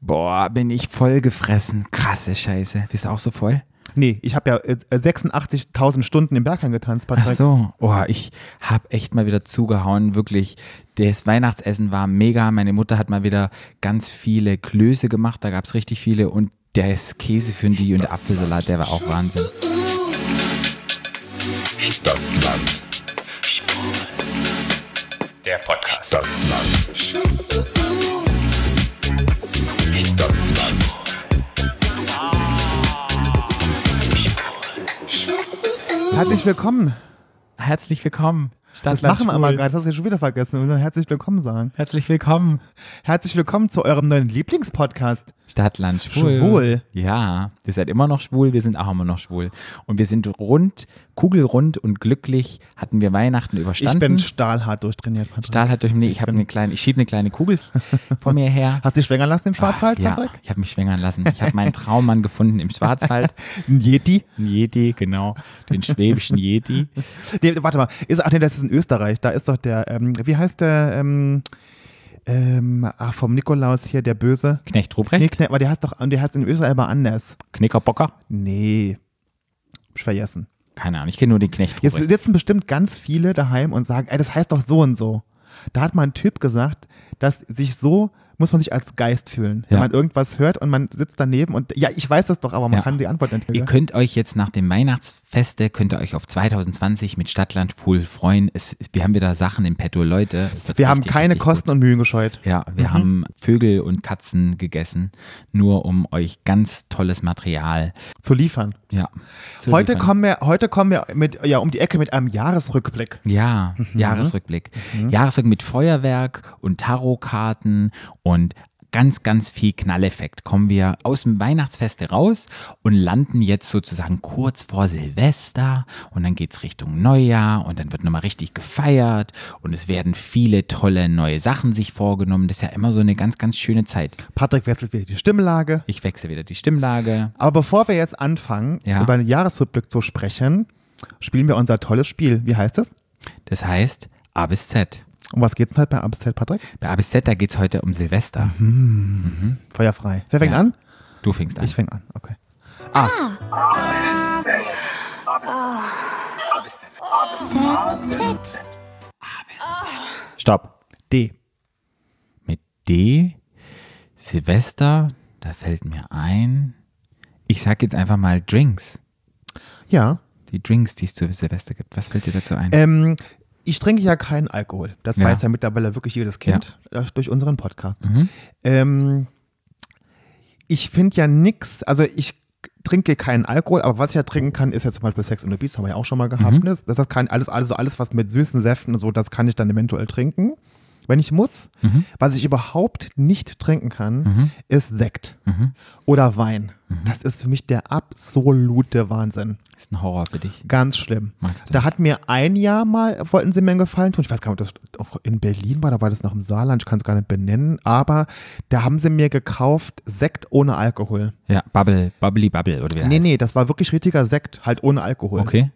Boah, bin ich voll gefressen. Krasse Scheiße. Bist du auch so voll? Nee, ich habe ja äh, 86.000 Stunden im Berghain getanzt, Ach Patrick. so. Oh, ich hab echt mal wieder zugehauen. Wirklich. Das Weihnachtsessen war mega. Meine Mutter hat mal wieder ganz viele Klöße gemacht. Da gab's richtig viele. Und das Käsefondue und der Apfelsalat, der war auch Wahnsinn. Stadtland. Herzlich willkommen. Herzlich willkommen. Das Stadtland machen wir aber gerade, das hast du ja schon wieder vergessen. Herzlich willkommen sagen. Herzlich willkommen. Herzlich willkommen zu eurem neuen Lieblingspodcast. Stadtland schwul. Schwul. Ja, ihr seid immer noch schwul, wir sind auch immer noch schwul. Und wir sind rund, kugelrund und glücklich hatten wir Weihnachten überstanden. Ich bin stahlhart durchtrainiert, Patrick. Stahl hat durch mich, ich, habe eine kleine, ich schiebe eine kleine Kugel vor mir her. Hast du dich schwängern lassen im Schwarzwald, ja, Patrick? ich habe mich schwängern lassen. Ich habe meinen Traummann gefunden im Schwarzwald. Ein Yeti? Ein Yeti, genau. Den schwäbischen Yeti. Nee, warte mal. Ist, ach nee, das ist in Österreich. Da ist doch der, ähm, wie heißt der, ähm, ähm, ach, vom Nikolaus hier, der Böse. Knecht Nee, Ruprecht. Kne- aber der heißt doch, der heißt in Österreich aber anders. Knickerbocker. Nee. Hab ich vergessen. Keine Ahnung, ich kenne nur den Knecht Jetzt Ruprecht. sitzen bestimmt ganz viele daheim und sagen, ey, das heißt doch so und so. Da hat mal ein Typ gesagt, dass sich so muss man sich als Geist fühlen. Wenn Ja. man irgendwas hört und man sitzt daneben und ja, ich weiß das doch, aber man Ja. kann die Antwort nicht. Ihr könnt euch jetzt nach dem Weihnachtsfeste, könnt ihr euch auf 2020 mit Stadtland Pool freuen. Es, es, wir haben wieder Sachen im Petto, Leute. Wir haben richtig, keine richtig Kosten gut. und Mühen gescheut. Ja, wir haben Vögel und Katzen gegessen, nur um euch ganz tolles Material zu liefern. ja, zu Heute liefern. kommen wir, heute kommen wir mit, ja, um die Ecke mit einem Jahresrückblick. Ja, Jahresrückblick. Jahresrückblick mit Feuerwerk und Tarotkarten und ganz, ganz viel Knalleffekt. Kommen wir aus dem Weihnachtsfeste raus und landen jetzt sozusagen kurz vor Silvester und dann geht's Richtung Neujahr und dann wird nochmal richtig gefeiert und es werden viele tolle neue Sachen sich vorgenommen. Das ist ja immer so eine ganz, ganz schöne Zeit. Patrick wechselt wieder die Stimmlage. Ich wechsle wieder die Stimmlage. Aber bevor wir jetzt anfangen, Ja. über den Jahresrückblick zu sprechen, spielen wir unser tolles Spiel. Wie heißt es? Das heißt A bis Z. Um was geht's heute bei Amstel, Patrick? Bei A bis Z, da geht's heute um Silvester. Feuerfrei. Wer fängt Ja. an? Du fängst an. Ich fange an, okay. Stopp. D. Mit D, Silvester, da fällt mir ein. Ich sag jetzt einfach mal Drinks. Ja. Die Drinks, die es zu Silvester gibt. Was fällt dir dazu ein? Ähm, ich trinke ja keinen Alkohol. Das Ja. weiß ja mittlerweile wirklich jedes Kind äh, durch unseren Podcast. Mhm. Ähm, ich finde ja nix, also ich trinke keinen Alkohol, aber was ich ja trinken kann, ist ja zum Beispiel Sex und the Beast, haben wir ja auch schon mal gehabt. Mhm. ne? Das, das kann alles, alles, alles, was mit süßen Säften und so, das kann ich dann eventuell trinken, wenn ich muss. Mhm. Was ich überhaupt nicht trinken kann, ist Sekt oder Wein. Mhm. Das ist für mich der absolute Wahnsinn. ist ein Horror für dich. Ganz schlimm. Magst du Da hat mir ein Jahr mal, wollten sie mir einen Gefallen tun. Ich weiß gar nicht, ob das auch in Berlin war, da war das noch im Saarland, ich kann es gar nicht benennen, aber da haben sie mir gekauft Sekt ohne Alkohol. Ja, Bubble, Bubbly Bubble oder wie Nee, heißt. nee, das war wirklich richtiger Sekt, halt ohne Alkohol. Okay.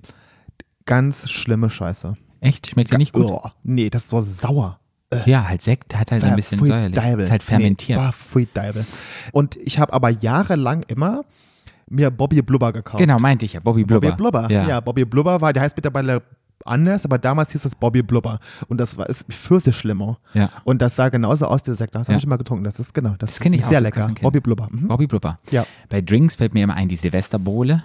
Ganz schlimme Scheiße. Echt? Schmeckt dir nicht gut? Oh, nee, das ist so sauer. Ja, halt Sekt hat halt ein bisschen säuerlich. Deibel. Ist halt fermentiert. Nee, pfui Deibel. Und ich habe aber jahrelang immer mir Bobby Blubber gekauft. genau, meinte ich ja. Bobby Blubber. Bobby Blubber. Ja. Ja. Bobby Blubber war, der heißt mittlerweile anders, aber damals hieß es Bobby Blubber. Und das war ist Pfirsich-Limo. Ja. Und das sah genauso aus wie der Sekt. Das habe Ja. ich immer getrunken. Das ist genau, das, Das kenn ist ich auch, sehr das lecker. Bobby Blubber. Mhm. Bobby Blubber. Ja. Bei Drinks fällt mir immer ein die Silvesterbowle.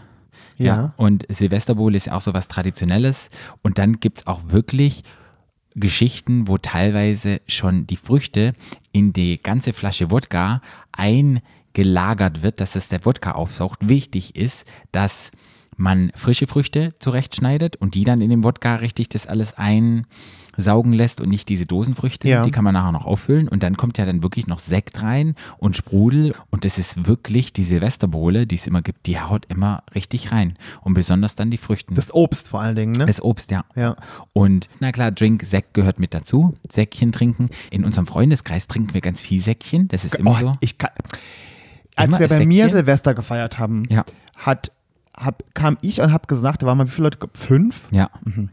Ja. Und Silvesterbowle ist ja auch so was Traditionelles. Und dann gibt es auch wirklich Geschichten, wo teilweise schon die Früchte in die ganze Flasche Wodka eingelagert wird, dass es der Wodka aufsaugt. Wichtig ist, dass man frische Früchte zurechtschneidet und die dann in dem Wodka richtig das alles einsaugen lässt und nicht diese Dosenfrüchte. Ja. Die kann man nachher noch auffüllen und dann kommt ja dann wirklich noch Sekt rein und Sprudel und das ist wirklich die Silvesterbowle, die es immer gibt, die haut immer richtig rein und besonders dann die Früchten. Das Obst vor allen Dingen, ne? Das Obst, ja. Ja. Und na klar, Drink, Sekt gehört mit dazu. Säckchen trinken. In unserem Freundeskreis trinken wir ganz viel Säckchen. Das ist immer Oh, so. ich kann, als wir bei mir? Silvester gefeiert haben, Ja. hat, hab, kam ich und habe gesagt, da waren mal wie viele Leute? Fünf. Ja. Und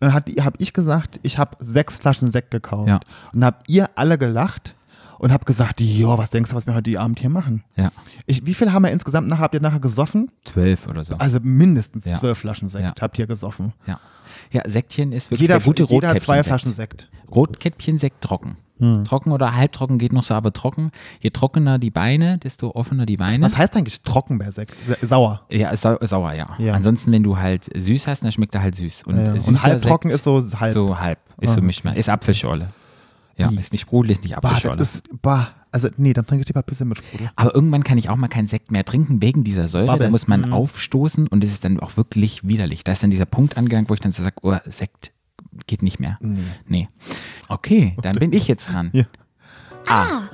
dann habe ich gesagt, ich habe sechs Flaschen Sekt gekauft. Ja. Und habt ihr alle gelacht und habe gesagt, jo, was denkst du, was wir heute Abend hier machen? Ja. Ich, wie viel haben wir insgesamt nachher, habt ihr nachher gesoffen? Zwölf oder so. Also mindestens Ja. zwölf Flaschen Sekt Ja. habt ihr gesoffen. ja. Ja, Sektchen ist wirklich Jeder, der gute jeder Rotkäppchen. zwei Flaschen Sekt. Rotkäppchen-Sekt trocken. Trocken oder halbtrocken geht noch so, aber trocken. Je trockener die Beine, desto offener die Weine. Was heißt eigentlich trocken bei Sekt? Sa- Sauer. Ja, sau sauer, ja. Ja. Ansonsten, wenn du halt süß hast, dann schmeckt er halt süß. Und, Ja. Und halbtrocken ist so halb. So halb. Ist so Ah. Mischmasch. Ist Apfelschorle. Ja, Die- ist nicht Sprudel, ist nicht Bah, Apfelschorle. das ist, bah, also nee, dann trinke ich lieber ein bisschen mit Sprudel. Aber irgendwann kann ich auch mal keinen Sekt mehr trinken wegen dieser Säure. Bubble. Da muss man Mhm. aufstoßen und es ist dann auch wirklich widerlich. Da ist dann dieser Punkt angelangt, wo ich dann so sage, oh, Sekt geht nicht mehr. Nee. Nee. Okay, dann bin ich jetzt dran. Ja. A.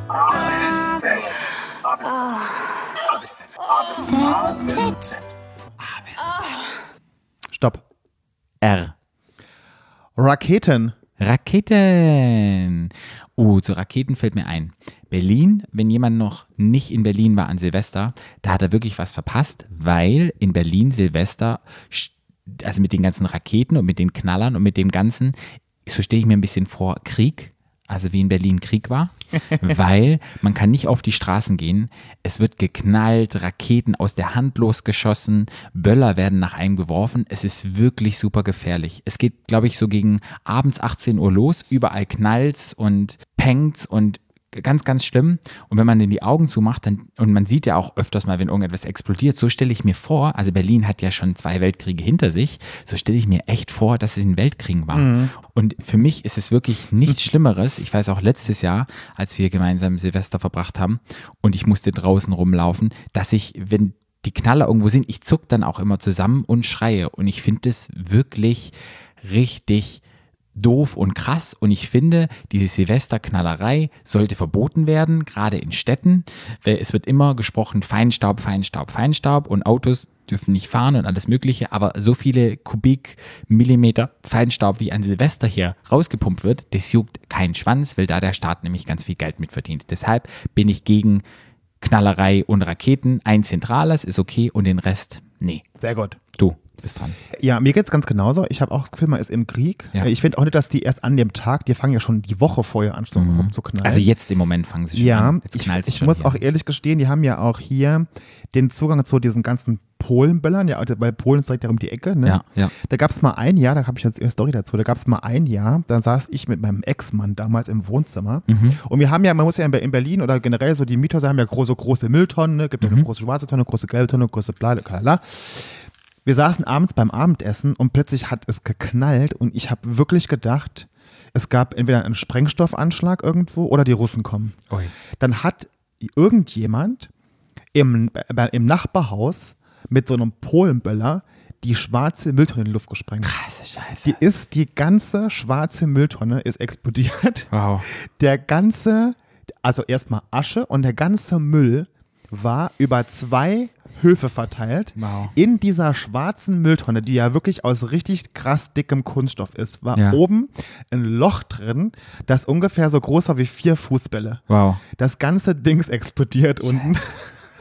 Stopp. R. Raketen. Raketen. Oh, zu Raketen fällt mir ein. Berlin, wenn jemand noch nicht in Berlin war an Silvester, da hat er wirklich was verpasst, weil in Berlin Silvester, also mit den ganzen Raketen und mit den Knallern und mit dem Ganzen, so stehe ich mir ein bisschen vor, Krieg. Also wie in Berlin Krieg war, weil man kann nicht auf die Straßen gehen. Es wird geknallt, Raketen aus der Hand losgeschossen, Böller werden nach einem geworfen. Es ist wirklich super gefährlich. Es geht, glaube ich, so gegen abends 18 Uhr los. Überall knallt's und pengt's und ganz, ganz schlimm. Und wenn man denn die Augen zumacht, dann, und man sieht ja auch öfters mal, wenn irgendetwas explodiert, so stelle ich mir vor, also Berlin hat ja schon zwei Weltkriege hinter sich, so stelle ich mir echt vor, dass es ein Weltkrieg war. Und für mich ist es wirklich nichts Schlimmeres. Ich weiß auch letztes Jahr, als wir gemeinsam Silvester verbracht haben und ich musste draußen rumlaufen, dass ich, wenn die Knaller irgendwo sind, ich zuck dann auch immer zusammen und schreie. Und ich finde es wirklich richtig doof und krass und ich finde, diese Silvesterknallerei sollte verboten werden, gerade in Städten, weil es wird immer gesprochen, Feinstaub, Feinstaub, Feinstaub und Autos dürfen nicht fahren und alles mögliche, aber so viele Kubikmillimeter Feinstaub wie an Silvester hier rausgepumpt wird, das juckt keinen Schwanz, weil da der Staat nämlich ganz viel Geld mitverdient. Deshalb bin ich gegen Knallerei und Raketen. Ein zentrales ist okay und den Rest, nee. Sehr gut. Du bist dran. Ja, mir geht's ganz genauso. Ich habe auch das Gefühl, man ist im Krieg. Ja. Ich finde auch nicht, dass die erst an dem Tag, die fangen ja schon die Woche vorher an, so rumzuknallen. Also jetzt im Moment fangen sie schon ja, an. Jetzt ich, ich schon muss hier. auch ehrlich gestehen, die haben ja auch hier den Zugang zu diesen ganzen Polenböllern, ja, also, weil Polen ist direkt ja um die Ecke. Ne? Ja, ja. Da gab es mal ein Jahr, da habe ich jetzt eine Story dazu, da gab es mal ein Jahr, da saß ich mit meinem Ex-Mann damals im Wohnzimmer Mhm. und wir haben ja, man muss ja in Be- in Berlin oder generell so die Mieter haben ja große, große Mülltonnen, ne? gibt ja Mhm. eine große schwarze Tonne, große gelbe Tonne, große bla, bla, bla. Wir saßen abends beim Abendessen und plötzlich hat es geknallt und ich habe wirklich gedacht, es gab entweder einen Sprengstoffanschlag irgendwo oder die Russen kommen. Ui. Dann hat irgendjemand im, bei- im Nachbarhaus mit so einem Polenböller die schwarze Mülltonne in die Luft gesprengt. Krasse Scheiße. Die ist, die ganze schwarze Mülltonne ist explodiert. wow. Der ganze, also erstmal Asche und der ganze Müll war über zwei Höfe verteilt. Wow. In dieser schwarzen Mülltonne, die ja wirklich aus richtig krass dickem Kunststoff ist, war Ja. oben ein Loch drin, das ungefähr so groß war wie vier Fußbälle. Wow. Das ganze Ding ist explodiert unten.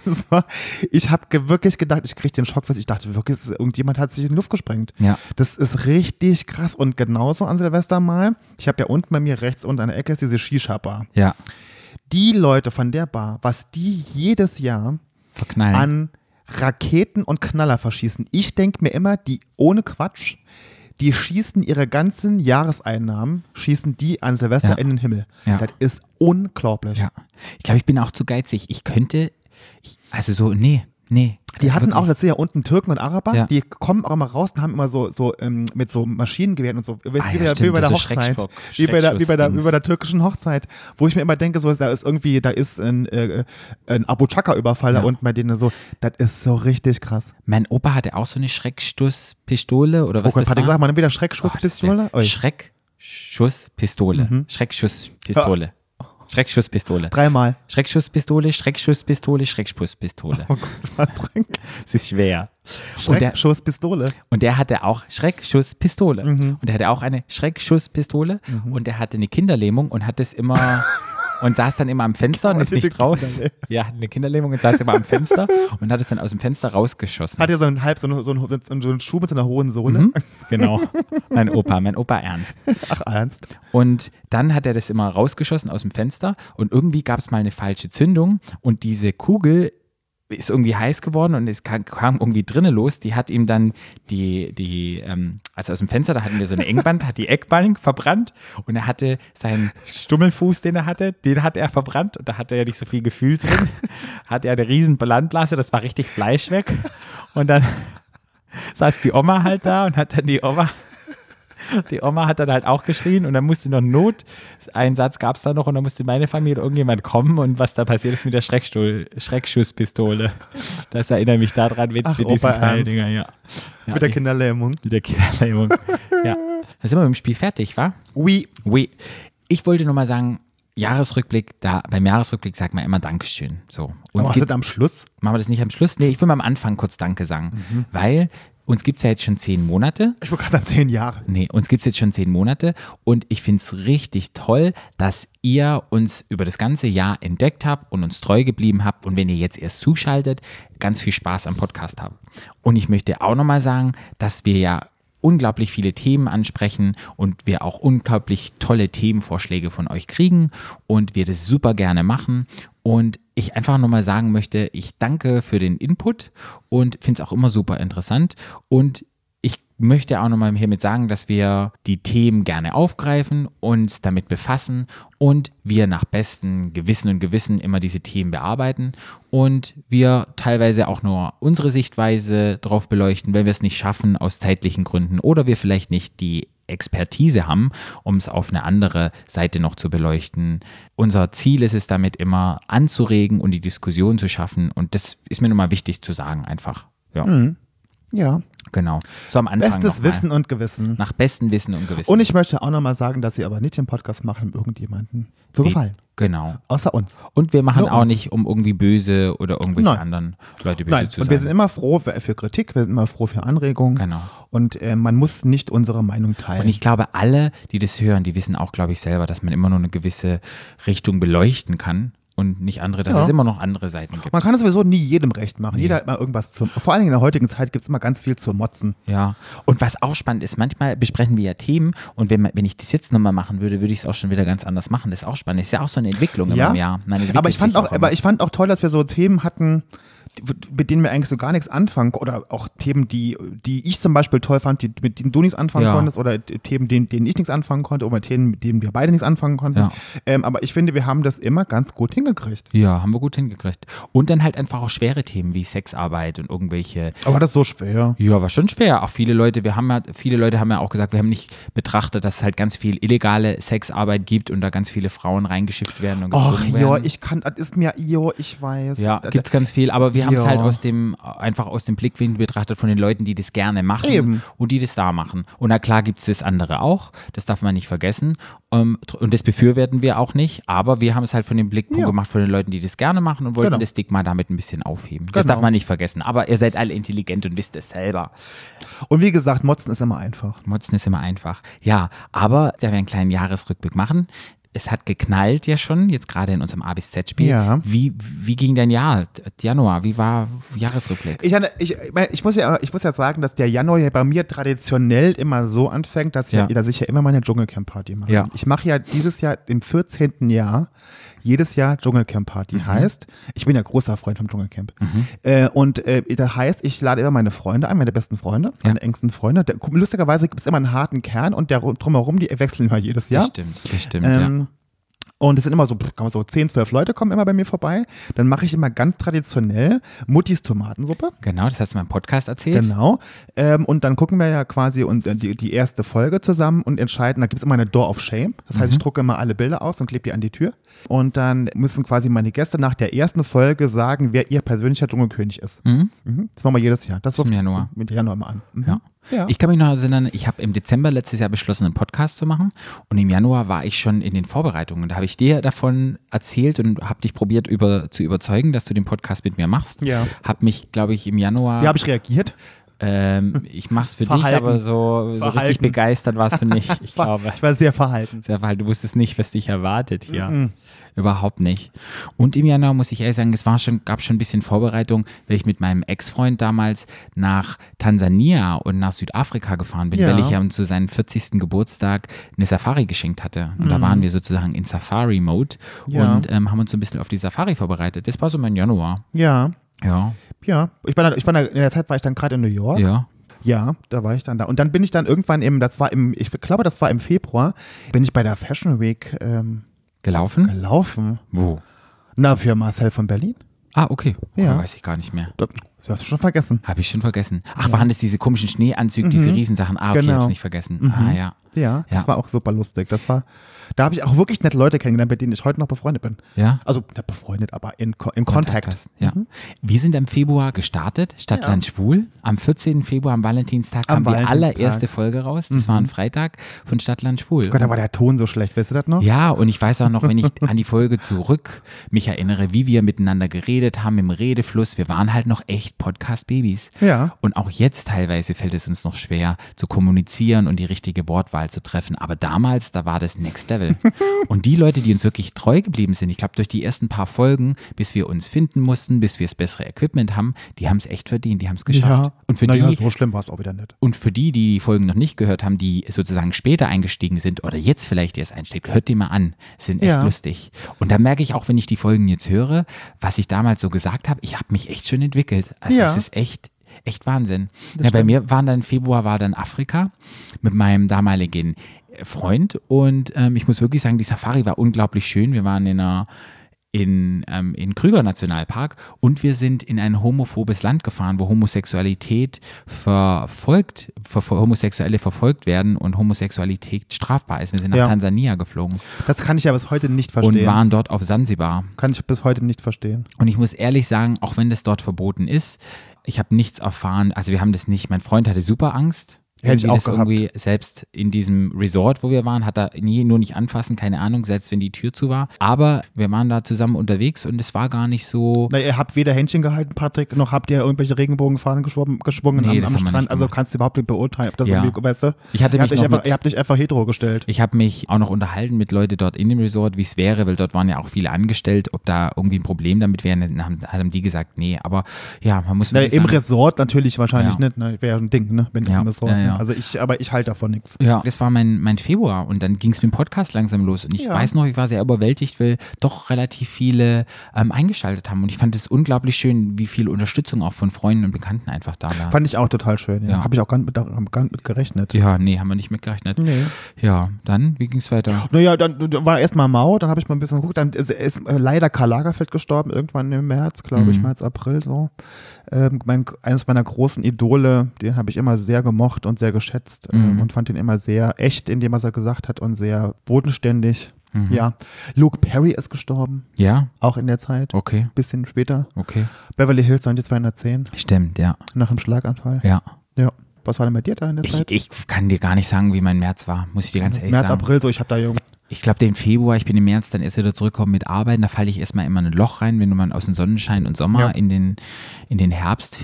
Das war, ich habe wirklich gedacht, ich kriege den Schock, ich dachte wirklich, irgendjemand hat sich in die Luft gesprengt. Ja. Das ist richtig krass. Und genauso an Silvester mal, ich habe ja unten bei mir rechts unten an der Ecke ist diese Shisha-Bar. Ja. Die Leute von der Bar, was die jedes Jahr Verknallen. an Raketen und Knaller verschießen. Ich denke mir immer, die ohne Quatsch, die schießen ihre ganzen Jahreseinnahmen, schießen die an Silvester Ja. in den Himmel. Ja. Das ist unglaublich. ja. Ich glaube, ich bin auch zu geizig. Ich könnte, ich, also so, nee, nee. Die hatten Wirklich. auch, das sind ja unten Türken und Araber, Ja. die kommen auch immer raus und haben immer so, so ähm, mit so Maschinengewehren und so, wie, Ah wie, ja, bei der- wie stimmt, bei der so Hochzeit, wie bei der, wie, bei der, wie bei der türkischen Hochzeit, wo ich mir immer denke, so, da ist irgendwie, da ist ein, äh, ein Abu Chaka-Überfall Ja. da unten bei denen so, das ist so richtig krass. Mein Opa hatte auch so eine Schreckschusspistole oder was Oh Gott, das Patrick, war. sag mal, wieder Oh, Schreckschusspistole? der Ui. Schreckschusspistole. Mhm. Schreckschusspistole. Schreckschusspistole. Dreimal. Schreckschusspistole, Schreckschusspistole, Schreckschusspistole. Oh Gott, Patrick. Es ist schwer. Und der, Schreckschusspistole. und der hatte auch Schreckschusspistole. Mhm. Und der hatte auch eine Schreckschusspistole. Und der hatte eine Kinderlähmung und hat es immer und saß dann immer am Fenster und ist nicht raus. Ja, hatte eine Kinderlähmung und saß immer am Fenster und hat es dann aus dem Fenster rausgeschossen. Hat ja so einen halb so einen, so einen, so einen Schuh mit so einer hohen Sohle. Mhm, genau. Mein Opa, mein Opa Ernst. Ach, ernst? Und dann hat er das immer rausgeschossen aus dem Fenster und irgendwie gab es mal eine falsche Zündung und diese Kugel ist irgendwie heiß geworden und es kam, kam irgendwie drinnen los. Die hat ihm dann die, die, ähm, also aus dem Fenster, da hatten wir so eine Engband, hat die Eckbank verbrannt und er hatte seinen Stummelfuß, den er hatte, den hat er verbrannt und da hatte er nicht so viel Gefühl drin. Hat er eine riesen Landblase, das war richtig Fleisch weg und dann saß die Oma halt da und hat dann die Oma die Oma hat dann halt auch geschrien und dann musste noch einen Noteinsatz gab es da noch und dann musste meine Familie irgendjemand kommen und was da passiert ist mit der Schreckstuhl, Schreckschusspistole. Das erinnert mich daran mit, Ach, mit diesen. Teildinger, ja. ja. Mit der Kinderlähmung. Mit der Kinderlähmung. ja. Da sind wir mit dem Spiel fertig, wa? Oui. Oui. Ich wollte nur mal sagen, Jahresrückblick, da beim Jahresrückblick sagt man immer Dankeschön. So. Aber Uns was gibt- ist am Schluss? machen wir das nicht am Schluss? Nee, ich will mal am Anfang kurz Danke sagen, Mhm. weil uns gibt es ja jetzt schon zehn Monate. Ich war gerade an zehn Jahre. Nee, uns gibt es jetzt schon zehn Monate und ich finde es richtig toll, dass ihr uns über das ganze Jahr entdeckt habt und uns treu geblieben habt und wenn ihr jetzt erst zuschaltet, ganz viel Spaß am Podcast habt. Und ich möchte auch nochmal sagen, dass wir ja unglaublich viele Themen ansprechen und wir auch unglaublich tolle Themenvorschläge von euch kriegen und wir das super gerne machen. Und ich einfach nochmal sagen möchte, ich danke für den Input und finde es auch immer super interessant. Und ich möchte auch nochmal hiermit sagen, dass wir die Themen gerne aufgreifen, uns damit befassen und wir nach bestem Gewissen und Gewissen immer diese Themen bearbeiten und wir teilweise auch nur unsere Sichtweise drauf beleuchten, wenn wir es nicht schaffen aus zeitlichen Gründen oder wir vielleicht nicht die Expertise haben, um es auf eine andere Seite noch zu beleuchten. Unser Ziel ist es damit immer anzuregen und die Diskussion zu schaffen und das ist mir nochmal wichtig zu sagen einfach. Ja, Ja. Genau. So am Anfang Bestes. Wissen und Gewissen. Nach bestem Wissen und Gewissen. Und ich möchte auch nochmal sagen, dass wir aber nicht den Podcast machen, um irgendjemanden zu gefallen. Genau. Außer uns. Und wir machen Nur auch uns. nicht, um irgendwie böse oder irgendwelche Nein. anderen Leute böse Nein, zu und sein. wir sind immer froh für Kritik, wir sind immer froh für Anregungen. Genau. Und äh, man muss nicht unsere Meinung teilen. Und ich glaube, alle, die das hören, die wissen auch, glaube ich, selber, dass man immer nur eine gewisse Richtung beleuchten kann und nicht andere, dass Ja. es immer noch andere Seiten gibt. man kann es sowieso nie jedem recht machen. Jeder hat mal irgendwas zu. Vor allen Dingen in der heutigen Zeit gibt es immer ganz viel zu motzen. Ja. Und was auch spannend ist, manchmal besprechen wir ja Themen und wenn, wenn ich das jetzt nochmal machen würde, würde ich es auch schon wieder ganz anders machen. Das ist auch spannend. Das ist ja auch so eine Entwicklung immer im Jahr. Aber ich fand auch, aber ich fand auch toll, dass wir so Themen hatten, mit denen wir eigentlich so gar nichts anfangen oder auch Themen, die, die ich zum Beispiel toll fand, die, mit denen du nichts anfangen Ja. konntest oder Themen, denen, denen ich nichts anfangen konnte oder Themen, mit denen wir beide nichts anfangen konnten. Ja. Ähm, aber ich finde, wir haben das immer ganz gut hingekriegt. ja, haben wir gut hingekriegt. Und dann halt einfach auch schwere Themen wie Sexarbeit und irgendwelche Aber das ist so schwer. Ja, war schon schwer. Auch viele Leute, wir haben ja, viele Leute haben ja auch gesagt, wir haben nicht betrachtet, dass es halt ganz viel illegale Sexarbeit gibt und da ganz viele Frauen reingeschifft werden und jo, werden. ich kann, das ist mir, jo, ich weiß. ja, Äh, gibt's ganz viel, aber wir haben es Ja. halt aus dem, einfach aus dem Blickwinkel betrachtet von den Leuten, die das gerne machen Eben. und die das da machen. Und na klar gibt's das andere auch, das darf man nicht vergessen. Ähm, Und das befürworten wir auch nicht, aber wir haben es halt von dem Blickpunkt Ja. gemacht von den Leuten, die das gerne machen und wollten Genau. das Stigma damit ein bisschen aufheben. Das Genau. darf man nicht vergessen. Aber ihr seid alle intelligent und wisst es selber. Und wie gesagt, Motzen ist immer einfach. Motzen ist immer einfach. Ja, aber da wir einen kleinen Jahresrückblick machen, es hat geknallt ja schon, jetzt gerade in unserem A bis Z-Spiel. Ja. Wie, wie ging dein Jahr? Januar, wie war Jahresrückblick? Ich, ich, ich, ich, muss ja, ich muss ja sagen, dass der Januar ja bei mir traditionell immer so anfängt, dass, ja. Ja. dass ich ja immer meine Dschungelcamp-Party mache. Ja. Ich mache ja dieses Jahr, im 14. Jahr, jedes Jahr Dschungelcamp-Party. Mhm. Heißt, ich bin ja großer Freund vom Dschungelcamp. Äh, und äh, das heißt, ich lade immer meine Freunde ein, meine besten Freunde, meine engsten Freunde. Der, lustigerweise gibt es immer einen harten Kern und der drumherum, die wechseln immer jedes Jahr. Das stimmt, das stimmt, ja. Und es sind immer so, kann man so 10, 12 Leute kommen immer bei mir vorbei. Dann mache ich immer ganz traditionell Muttis Tomatensuppe. Genau, das hast du in meinem Podcast erzählt. Genau. Ähm, und dann gucken wir ja quasi und, äh, die, die erste Folge zusammen und entscheiden, da gibt es immer eine Door of Shame. Das heißt, ich Mhm. drucke immer alle Bilder aus und klebe die an die Tür. Und dann müssen quasi meine Gäste nach der ersten Folge sagen, wer ihr persönlicher Dschungelkönig ist. Mhm. Das machen wir jedes Jahr. Das wird Januar. mit Januar mal an. Mhm. Ja. Ja. Ich kann mich noch erinnern, ich habe im Dezember letztes Jahr beschlossen, einen Podcast zu machen und im Januar war ich schon in den Vorbereitungen. Da habe ich dir davon erzählt und habe dich probiert über, zu überzeugen, dass du den Podcast mit mir machst. Ja. Habe mich, glaube ich, im Januar. Wie habe ich reagiert? Ähm, ich mach's für dich, Verhalten. aber so, so richtig begeistert warst du nicht. Ich glaube, Ich war sehr verhalten. sehr verhalten. Du wusstest nicht, was dich erwartet hier. Überhaupt nicht. Und im Januar muss ich ehrlich sagen, es war schon, gab schon ein bisschen Vorbereitung, weil ich mit meinem Ex-Freund damals nach Tansania und nach Südafrika gefahren bin, Ja. weil ich ihm zu seinem 40. Geburtstag eine Safari geschenkt hatte. Und da waren wir sozusagen in Safari-Mode Mhm. Ja. und ähm, haben uns so ein bisschen auf die Safari vorbereitet. Das war so mein Januar. Ja, Ja, ja. Ich war, da, ich war in der Zeit war ich dann gerade in New York. ja. Ja, da war ich dann da. Und dann bin ich dann irgendwann im, das war im, ich glaube, das war im Februar, bin ich bei der Fashion Week ähm, Gelaufen? gelaufen. Wo? Na, für Marcel von Berlin. Ah, okay. Ja. Oh, weiß ich gar nicht mehr. Das hast du schon vergessen. Habe ich schon vergessen. Ach, waren das diese komischen Schneeanzüge, diese Riesensachen? Ah, okay, Genau. hab's nicht vergessen. Ah, ja. Ja, das Ja. war auch super lustig. Das war, da habe ich auch wirklich nette Leute kennengelernt, mit denen ich heute noch befreundet bin. Ja. Also nicht befreundet, aber in, in Kontakt. Ja. Wir sind im Februar gestartet, Stadtland Schwul. Am 14. Februar, am Valentinstag, Am kam die. Mhm. allererste Folge raus. Das war ein Freitag von Stadtland Schwul. Gott, da war der Ton so schlecht, weißt du das noch? Ja, und ich weiß auch noch, wenn ich an die Folge zurück mich erinnere, wie wir miteinander geredet haben im Redefluss. Wir waren halt noch echt Podcast-Babys. Ja. Und auch jetzt teilweise fällt es uns noch schwer zu kommunizieren und die richtige Wortwahl zu treffen. Aber damals, da war das Next Level. und die Leute, die uns wirklich treu geblieben sind, ich glaube, durch die ersten paar Folgen, bis wir uns finden mussten, bis wir das bessere Equipment haben, die haben es echt verdient, die haben es geschafft. Und für Na ja, die, so schlimm war es auch wieder nicht. und für die, die die Folgen noch nicht gehört haben, die sozusagen später eingestiegen sind oder jetzt vielleicht erst einsteigen, hört die mal an. Sind echt Ja. lustig. Und da merke ich auch, wenn ich die Folgen jetzt höre, was ich damals so gesagt habe, ich habe mich echt schon entwickelt. Also Ja. es ist echt, echt Wahnsinn. Ja, bei mir waren dann Februar war dann Afrika mit meinem damaligen Freund und ähm, ich muss wirklich sagen, die Safari war unglaublich schön. Wir waren in einer in, ähm, in Krüger Nationalpark und wir sind in ein homophobes Land gefahren, wo Homosexualität verfolgt, ver Homosexuelle verfolgt werden und Homosexualität strafbar ist. Wir sind nach Ja. Tansania geflogen Das kann ich ja bis heute nicht und verstehen. waren dort auf Sansibar. kann ich bis heute nicht verstehen. Und ich muss ehrlich sagen, auch wenn das dort verboten ist, ich habe nichts erfahren. Also wir haben das nicht. Mein Freund hatte super Angst. Hätte ich auch das gehabt. irgendwie selbst in diesem Resort, wo wir waren, hat er nie nur nicht anfassen, keine Ahnung, selbst wenn die Tür zu war. Aber wir waren da zusammen unterwegs und es war gar nicht so. Na, ihr habt weder Händchen gehalten, Patrick, noch habt ihr irgendwelche Regenbogenfahnen geschwommen, geschwungen Nee, am, am Strand. Also kannst du überhaupt nicht beurteilen, ob das Ja. irgendwie, weißt du? Ich hatte ihr, habt mich noch einfach, mit- ihr habt dich einfach hetero gestellt. Ich habe mich auch noch unterhalten mit Leuten dort in dem Resort, wie es wäre, weil dort waren ja auch viele angestellt, ob da irgendwie ein Problem damit wäre. Dann haben, haben die gesagt, nee, aber ja, man muss Na, Im sagen, Resort natürlich wahrscheinlich Ja. nicht, ne? Wäre ein Ding, ne? Wenn Ja, im Resort. ja, ne? Ja. Also ich, aber ich halte davon nichts. Ja, das war mein, mein Februar und dann ging es mit dem Podcast langsam los. Und ich Ja. weiß noch, ich war sehr überwältigt, weil doch relativ viele ähm, eingeschaltet haben. Und ich fand es unglaublich schön, wie viel Unterstützung auch von Freunden und Bekannten einfach da war. Fand ich auch total schön. Ja. Ja. Habe ich auch gar nicht mit, gar nicht mit gerechnet. Ja, nee, haben wir nicht mitgerechnet. Nee. Ja, dann, wie ging es weiter? Naja, dann war erstmal Mau, dann habe ich mal ein bisschen geguckt, dann ist, ist äh, leider Karl Lagerfeld gestorben, irgendwann im März, glaube ich, Mhm. März, April so. Ähm, mein, eines meiner großen Idole, den habe ich immer sehr gemocht und sehr geschätzt ähm, Mhm. und fand ihn immer sehr echt in dem, was er gesagt hat und sehr bodenständig. Mhm. Ja, Luke Perry ist gestorben, Ja, auch in der Zeit, okay, bisschen später. okay. Beverly Hills 90210, Stimmt, ja, nach einem Schlaganfall. ja. Ja. Was war denn bei dir da in der Ich, Zeit? ich kann dir gar nicht sagen, wie mein März war, muss ich dir ganz ehrlich März, sagen. April, so, ich habe da jung. Ich glaube, den Februar, ich bin im März dann erst wieder zurückgekommen mit Arbeiten. Da falle ich erstmal immer in ein Loch rein, wenn man aus dem Sonnenschein und Sommer Ja. in, den, in den Herbst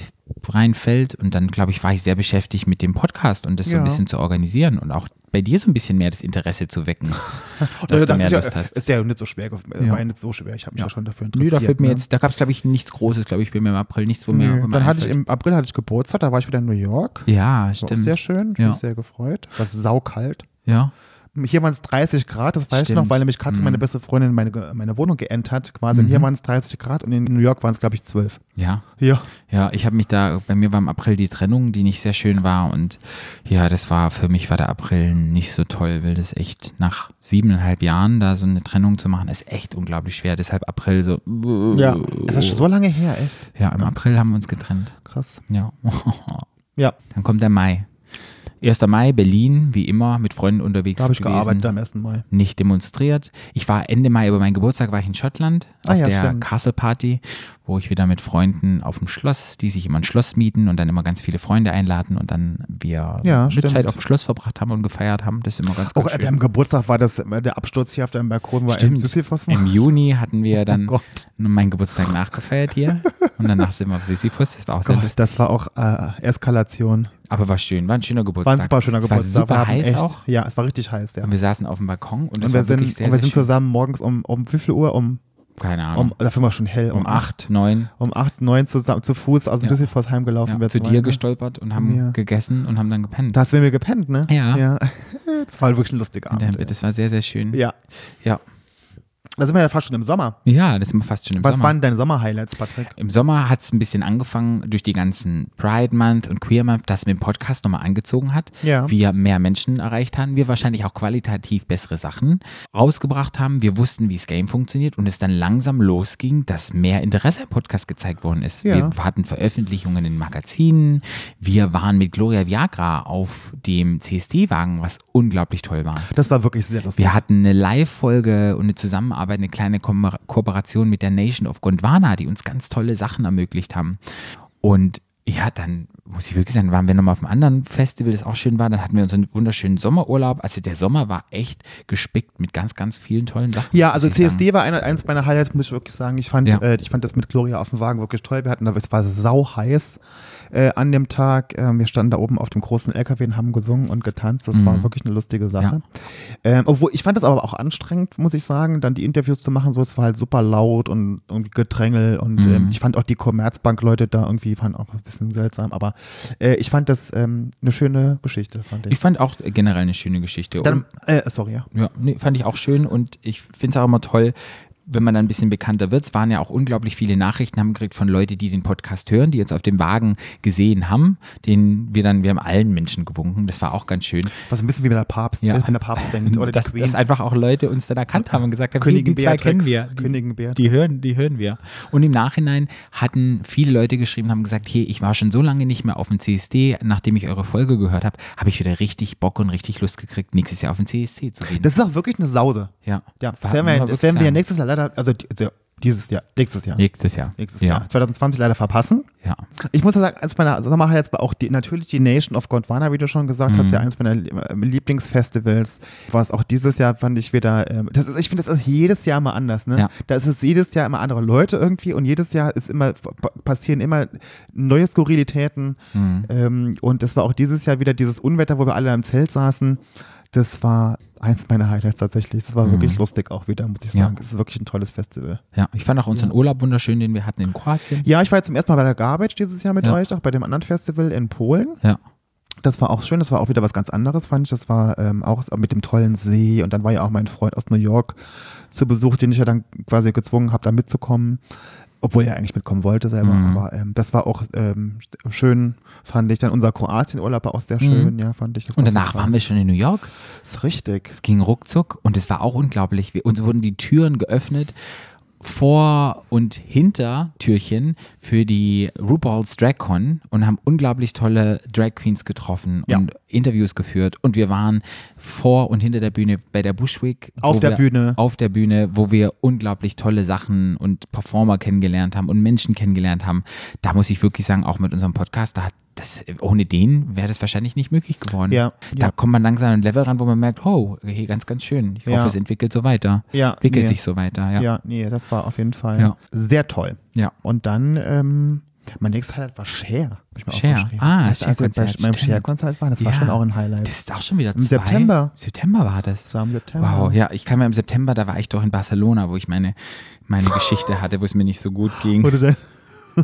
reinfällt. Und dann, glaube ich, war ich sehr beschäftigt mit dem Podcast und das so Ja. ein bisschen zu organisieren und auch bei dir so ein bisschen mehr das Interesse zu wecken. dass Also du das mehr ist, ja, Lust hast. ist ja nicht so schwer, Ja. war ja nicht so schwer. Ich habe mich ja. schon dafür Nö, interessiert. da fällt mir ne? jetzt, da gab es, glaube ich, nichts Großes, glaube ich, bei mir im April nichts, wo mir, Nö, wo dann hatte ich im April hatte ich Geburtstag, da war ich wieder in New York. Ja, War auch stimmt. sehr schön, Ja. ja. mich sehr gefreut. War saukalt. Ja. Hier waren es 30 Grad, das weiß ich Stimmt. noch, weil nämlich Katrin, Mhm. meine beste Freundin, meine, meine Wohnung geändert hat. Quasi. Und hier Mhm. waren es 30 Grad und in New York waren es, glaube ich, 12. Ja. Ja. Ja, ich habe mich da, bei mir war im April die Trennung, die nicht sehr schön war und ja, das war, für mich war der April nicht so toll, weil das echt nach siebeneinhalb Jahren da so eine Trennung zu machen, ist echt unglaublich schwer. Deshalb April so. Ja. Ist das schon so lange her, echt? Ja, im April haben wir uns getrennt. Krass. Ja. Ja, Dann kommt der Mai. 1. Mai, Berlin, wie immer, mit Freunden unterwegs da habe ich gewesen. gearbeitet am 1. Mai. nicht demonstriert. Ich war Ende Mai über meinen Geburtstag war ich in Schottland Ah auf ja, der stimmt. Castle Party, wo ich wieder mit Freunden auf dem Schloss, die sich immer ein Schloss mieten und dann immer ganz viele Freunde einladen und dann wir Ja, eine stimmt. Zeit auf dem Schloss verbracht haben und gefeiert haben. Das ist immer ganz, Auch ganz an schön. deinem Geburtstag war das der Absturz hier auf deinem Balkon, wo ein Stimmt. Sisyphos war. Im Juni hatten wir dann Gott. meinen Geburtstag nachgefeiert hier und danach sind wir auf Sisyphus. Das war auch sehr Gott, lustig. das war auch äh, Eskalation. Aber war schön, war ein schöner War Geburtstag. ein super schöner es Geburtstag. War super Wir heiß echt, auch. Ja, es war richtig heiß, ja. Und wir saßen auf dem Balkon und es Und wir war wirklich sind, sehr, und wir sehr sind schön. zusammen morgens um, um wie viel Uhr? Um, Keine Ahnung. um dafür war schon hell. um acht, neun. Um acht, neun zusammen zu Fuß aus dem Ja. Sisyphos heimgelaufen. Ja, wir zu dir ne? gestolpert und Zu haben mir. gegessen und haben dann gepennt. Da hast du mit mir gepennt, ne? Ja. ja. Das war wirklich ein lustiger Abend. Das war sehr, sehr schön. Ja. Ja, Da sind wir ja fast schon im Sommer. ja das sind wir fast schon im Was Sommer. waren deine Sommer-Highlights, Patrick? Im Sommer hat es ein bisschen angefangen durch die ganzen Pride Month und Queer Month, dass mit dem Podcast nochmal angezogen hat. Ja. Wir mehr Menschen erreicht haben, wir wahrscheinlich auch qualitativ bessere Sachen rausgebracht haben. Wir wussten, wie das Game funktioniert und es dann langsam losging, dass mehr Interesse am Podcast gezeigt worden ist. Ja. Wir hatten Veröffentlichungen in Magazinen. Wir waren mit Gloria Viagra auf dem CSD-Wagen, was unglaublich toll war. Das war wirklich sehr lustig. Wir hatten eine Live-Folge und eine Zusammenarbeit, eine kleine Ko Kooperation mit der Nation of Gondwana, die uns ganz tolle Sachen ermöglicht haben. Und ja, dann muss ich wirklich sagen, waren wir nochmal auf einem anderen Festival, das auch schön war. Dann hatten wir unseren wunderschönen Sommerurlaub. Also der Sommer war echt gespickt mit ganz, ganz vielen tollen Sachen. Ja, also ich sagen. CSD war eine, eines meiner Highlights, muss ich wirklich sagen. Ich fand, Ja. äh, ich fand das mit Gloria auf dem Wagen wirklich toll. Wir hatten da, es war sau heiß äh, an dem Tag. Ähm, wir standen da oben auf dem großen LKW und haben gesungen und getanzt. Das war wirklich eine lustige Sache. Ähm, obwohl, ich fand das aber auch anstrengend, muss ich sagen, dann die Interviews zu machen. So, es war halt super laut und irgendwie Gedrängel und ähm, ich fand auch die Commerzbank-Leute da irgendwie, fanden auch ein bisschen seltsam. Aber äh, ich fand das ähm, eine schöne Geschichte, fand ich. Ich fand auch generell eine schöne Geschichte. dann, äh, sorry, ja. Ja, nee, fand ich auch schön und ich finde es auch immer toll, wenn man dann ein bisschen bekannter wird. Es waren ja auch unglaublich viele Nachrichten, haben gekriegt von Leuten, die den Podcast hören, die uns auf dem Wagen gesehen haben, den wir dann, wir haben allen Menschen gewunken. Das war auch ganz schön. Was ein bisschen wie wenn der Papst, Ja. wenn der Papst denkt. Oder dass, dass einfach auch Leute uns dann erkannt haben und gesagt haben, Königin hey, die zwei Beatrix, kennen wir. Die, Königin Beatrix. die hören, die hören wir. Und im Nachhinein hatten viele Leute geschrieben, haben gesagt, hey, ich war schon so lange nicht mehr auf dem CSD, nachdem ich eure Folge gehört habe, habe ich wieder richtig Bock und richtig Lust gekriegt, nächstes Jahr auf den CSD zu gehen. Das ist auch wirklich eine Sause. ja, Ja, das werden wir, das werden wir ja nächstes Jahr leider, also, also dieses Jahr, nächstes Jahr. Nächstes Jahr. Nächstes ja. Jahr. 2020 leider verpassen. Ja. Ich muss ja sagen, eins meiner Sommerhighlights war auch die, natürlich die Nation of Gondwana, wie du schon gesagt Mhm. hast, ja eins meiner äh, Lieblingsfestivals. War es auch dieses Jahr, fand ich wieder, ähm, das ist, ich finde, das ist jedes Jahr immer anders, ne? Ja. Da ist es jedes Jahr immer andere Leute irgendwie und jedes Jahr ist immer, pa- passieren immer neue Skurrilitäten. Mhm. Ähm, und das war auch dieses Jahr wieder dieses Unwetter, wo wir alle im Zelt saßen. Das war eins meiner Highlights tatsächlich. Das war wirklich lustig auch wieder, muss ich Mhm. Ja. sagen. Es ist wirklich ein tolles Festival. Ja, ich fand auch unseren Urlaub wunderschön, den wir hatten in Kroatien. Ja, ich war jetzt zum ersten Mal bei der Garbage dieses Jahr mit Ja. euch, auch bei dem anderen Festival in Polen. Ja. Das war auch schön, das war auch wieder was ganz anderes, fand ich. Das war ähm, auch mit dem tollen See und dann war ja auch mein Freund aus New York zu Besuch, den ich ja dann quasi gezwungen habe, da mitzukommen. Obwohl er eigentlich mitkommen wollte selber, Mhm. aber ähm, das war auch ähm, schön, fand ich. Dann unser Kroatien-Urlaub war auch sehr schön, ja, fand ich. Mhm. Und danach waren wir schon in New York. Das ist richtig. Es ging ruckzuck und es war auch unglaublich. Wir, uns wurden die Türen geöffnet vor und hinter Türchen für die RuPaul's DragCon und haben unglaublich tolle Drag Queens getroffen Ja. und Interviews geführt und wir waren vor und hinter der Bühne bei der Bushwick. Auf der wir, Bühne. Auf der Bühne, wo wir unglaublich tolle Sachen und Performer kennengelernt haben und Menschen kennengelernt haben. Da muss ich wirklich sagen, auch mit unserem Podcast, da hat das, ohne den wäre das wahrscheinlich nicht möglich geworden. Ja, Da ja. kommt man langsam an ein Level ran, wo man merkt, oh, hey, ganz, ganz schön. Ich Ja. hoffe, es entwickelt so weiter. Ja, Entwickelt nee. sich so weiter, ja. Ja. nee, das war auf jeden Fall Ja. sehr toll. Ja. Und dann, ähm, mein nächstes Highlight war Share. Hab ich mir Share. Ah, als wir bei meinem stimmt. Share-Konzert waren, das war Ja. schon auch ein Highlight. Das ist auch schon wieder Im zwei. September. September war das. Das war im September. Wow, ja, ich kam ja im September, da war ich doch in Barcelona, wo ich meine, meine Geschichte hatte, wo es mir nicht so gut ging. Du, denn,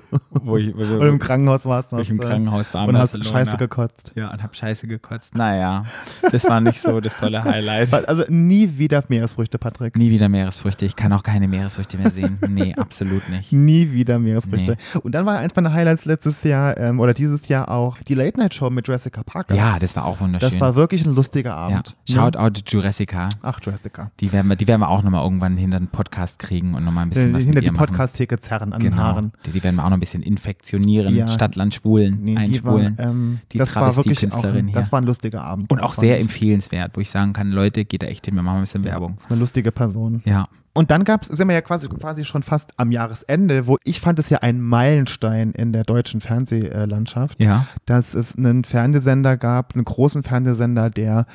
wo ich, wo, du im Krankenhaus warst. wo ich im Krankenhaus war Und hast. Scheiße gekotzt. Ja, und hab Scheiße gekotzt. Naja, das war nicht so das tolle Highlight. Also nie wieder Meeresfrüchte, Patrick. Nie wieder Meeresfrüchte. Ich kann auch keine Meeresfrüchte mehr sehen. Nee, absolut nicht. Nie wieder Meeresfrüchte. Und dann war eins meiner Highlights letztes Jahr ähm, oder dieses Jahr auch die Late Night Show mit Jessica Parker. Ja, das war auch wunderschön. Das war wirklich ein lustiger ja. Abend. Shout out Jurassica. Ach, Jessica. Die werden wir, die werden wir auch nochmal irgendwann hinter den Podcast kriegen und nochmal ein bisschen Äh, was hinter die. Podcast-Theke zerren an den Genau. Haaren. Die, die werden wir auch noch ein bisschen infektionieren. Ja. Stadt, Land, Schwulen, Nee, die war, einspulen. ähm, Die das war wirklich auch ein, das war ein lustiger Abend. und auch sehr empfehlenswert, wo ich sagen kann, Leute, geht da echt hin, wir machen ein bisschen Werbung. Das ist eine lustige Person. Ja, Und dann gab's, sind wir ja quasi, quasi schon fast am Jahresende, wo ich fand es ja ein Meilenstein in der deutschen Fernsehlandschaft, Ja. dass es einen Fernsehsender gab, einen großen Fernsehsender, der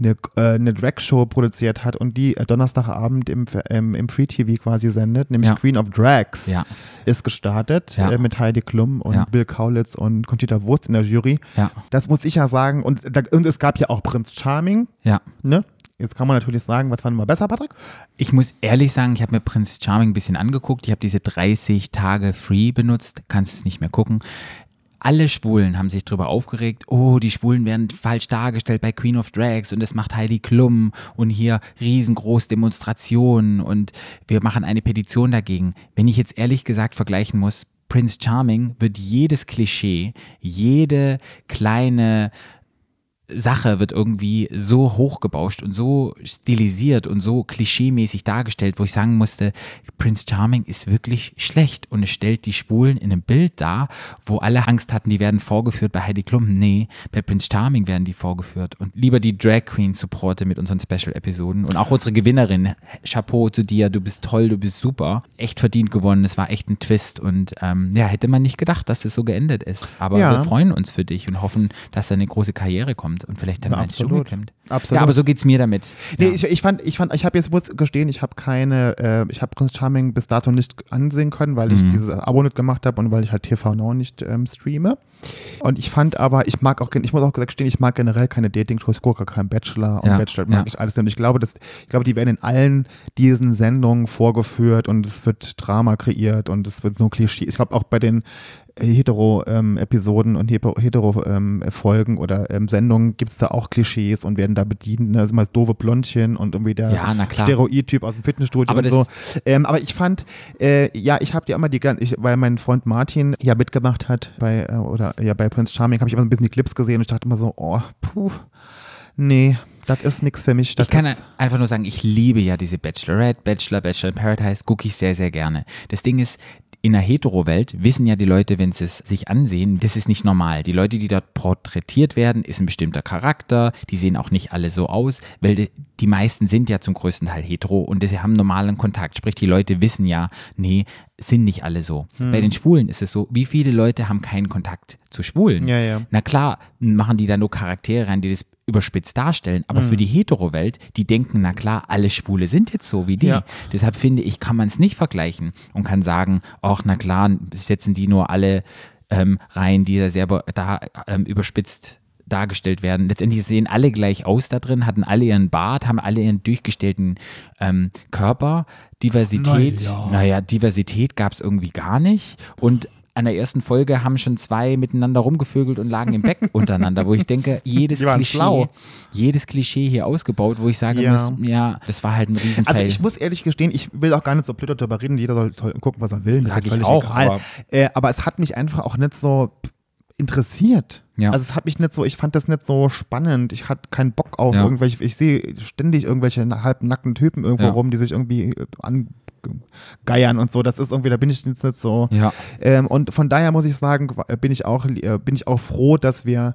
eine, äh, eine Drag-Show produziert hat und die äh, Donnerstagabend im, im Free TV quasi sendet, nämlich Ja. Queen of Drags Ja. ist gestartet Ja. äh, mit Heidi Klum und. Bill Kaulitz und Conchita Wurst in der Jury. Das muss ich ja sagen. Und, da, und es gab ja auch Prinz Charming, Ja. ne? Jetzt kann man natürlich sagen, was fanden wir besser, Patrick? Ich muss ehrlich sagen, ich habe mir Prince Charming ein bisschen angeguckt. Ich habe diese 30 Tage Free benutzt, kannst es nicht mehr gucken. Alle Schwulen haben sich darüber aufgeregt, oh, die Schwulen werden falsch dargestellt bei Queen of Drags und das macht Heidi Klum und hier riesengroß Demonstrationen und wir machen eine Petition dagegen. Wenn ich jetzt ehrlich gesagt vergleichen muss, Prince Charming wird jedes Klischee, jede kleine Sache wird irgendwie so hochgebauscht und so stilisiert und so klischeemäßig dargestellt, wo ich sagen musste, Prince Charming ist wirklich schlecht und es stellt die Schwulen in einem Bild dar, wo alle Angst hatten, die werden vorgeführt bei Heidi Klum. Nee, bei Prince Charming werden die vorgeführt und lieber die Drag Queen supporte mit unseren Special-Episoden und auch unsere Gewinnerin. Chapeau zu dir, du bist toll, du bist super. Echt verdient gewonnen, es war echt ein Twist und ähm, ja, hätte man nicht gedacht, dass das so geendet ist. Aber Ja. wir freuen uns für dich und hoffen, dass da eine große Karriere kommt und vielleicht dann Ja, mal ins absolut. Dschungelcamp. Absolut. Ja, aber so geht's mir damit. Nee, ja. ich, ich fand, ich fand, ich habe jetzt muss gestehen, ich habe keine, äh, ich habe Prince Charming bis dato nicht ansehen können, weil ich Mhm. dieses Abo nicht gemacht habe und weil ich halt TV Now nicht ähm, streame. Und ich fand aber, ich mag auch, ich muss auch gestehen, ich mag generell keine Dating-Shows, gucke keinen Bachelor und Ja, Bachelor mag ja. ich alles. Und ich glaube, dass, ich glaube, die werden in allen diesen Sendungen vorgeführt und es wird Drama kreiert und es wird so Klischee. Ich glaube auch bei den Hetero-Episoden und Hetero-Folgen oder ähm, Sendungen gibt es da auch Klischees und werden da bedient. Ne? Das ist immer das doofe Blondchen und irgendwie der Ja. Steroid-Typ aus dem Fitnessstudio Aber und so. Ähm, aber ich fand, äh, ja, ich habe ja immer die, gan- ich, weil mein Freund Martin ja mitgemacht hat bei, äh, oder ja, bei Prince Charming, habe ich immer so ein bisschen die Clips gesehen und ich dachte immer so, oh, puh, nee, das ist nichts für mich. Das Ich kann einfach nur sagen, ich liebe ja diese Bachelorette, Bachelor, Bachelor in Paradise, gucke ich sehr, sehr gerne. Das Ding ist, in der Hetero-Welt wissen ja die Leute, wenn sie es sich ansehen, das ist nicht normal. Die Leute, die dort porträtiert werden, ist ein bestimmter Charakter, die sehen auch nicht alle so aus, weil die, meisten sind ja zum größten Teil hetero und sie haben normalen Kontakt. Sprich, die Leute wissen ja, nee, sind nicht alle so. Hm. Bei den Schwulen ist es so, wie viele Leute haben keinen Kontakt zu Schwulen? Ja, ja. Na klar, machen die da nur Charaktere rein, die das überspitzt darstellen, aber Hm. für die Hetero-Welt, die denken, na klar, alle Schwule sind jetzt so wie die. Ja. Deshalb finde ich, kann man es nicht vergleichen und kann sagen, ach, na klar, setzen die nur alle ähm, rein, die da sehr be- da ähm, überspitzt dargestellt werden. Letztendlich sehen alle gleich aus da drin, hatten alle ihren Bart, haben alle ihren durchgestellten ähm, Körper. Diversität, Naja. naja, Diversität gab es irgendwie gar nicht. Und an der ersten Folge haben schon zwei miteinander rumgevögelt und lagen im Bett untereinander, wo ich denke, jedes Klischee, schlau. jedes Klischee hier ausgebaut, wo ich sagen Ja. muss, ja, das war halt ein Riesenfail. Also ich muss ehrlich gestehen, ich will auch gar nicht so blöd darüber reden, jeder soll gucken, was er will, das Sag ist ich völlig auch, egal. aber- äh, aber es hat mich einfach auch nicht so interessiert. Ja. Also es hat mich nicht so, ich fand das nicht so spannend. Ich hatte keinen Bock auf Ja. irgendwelche, ich sehe ständig irgendwelche halbnackten Typen irgendwo Ja. rum, die sich irgendwie äh, angeiern und so. Das ist irgendwie, da bin ich jetzt nicht so. Ja. Ähm, und von daher muss ich sagen, bin ich auch, äh, bin ich auch froh, dass wir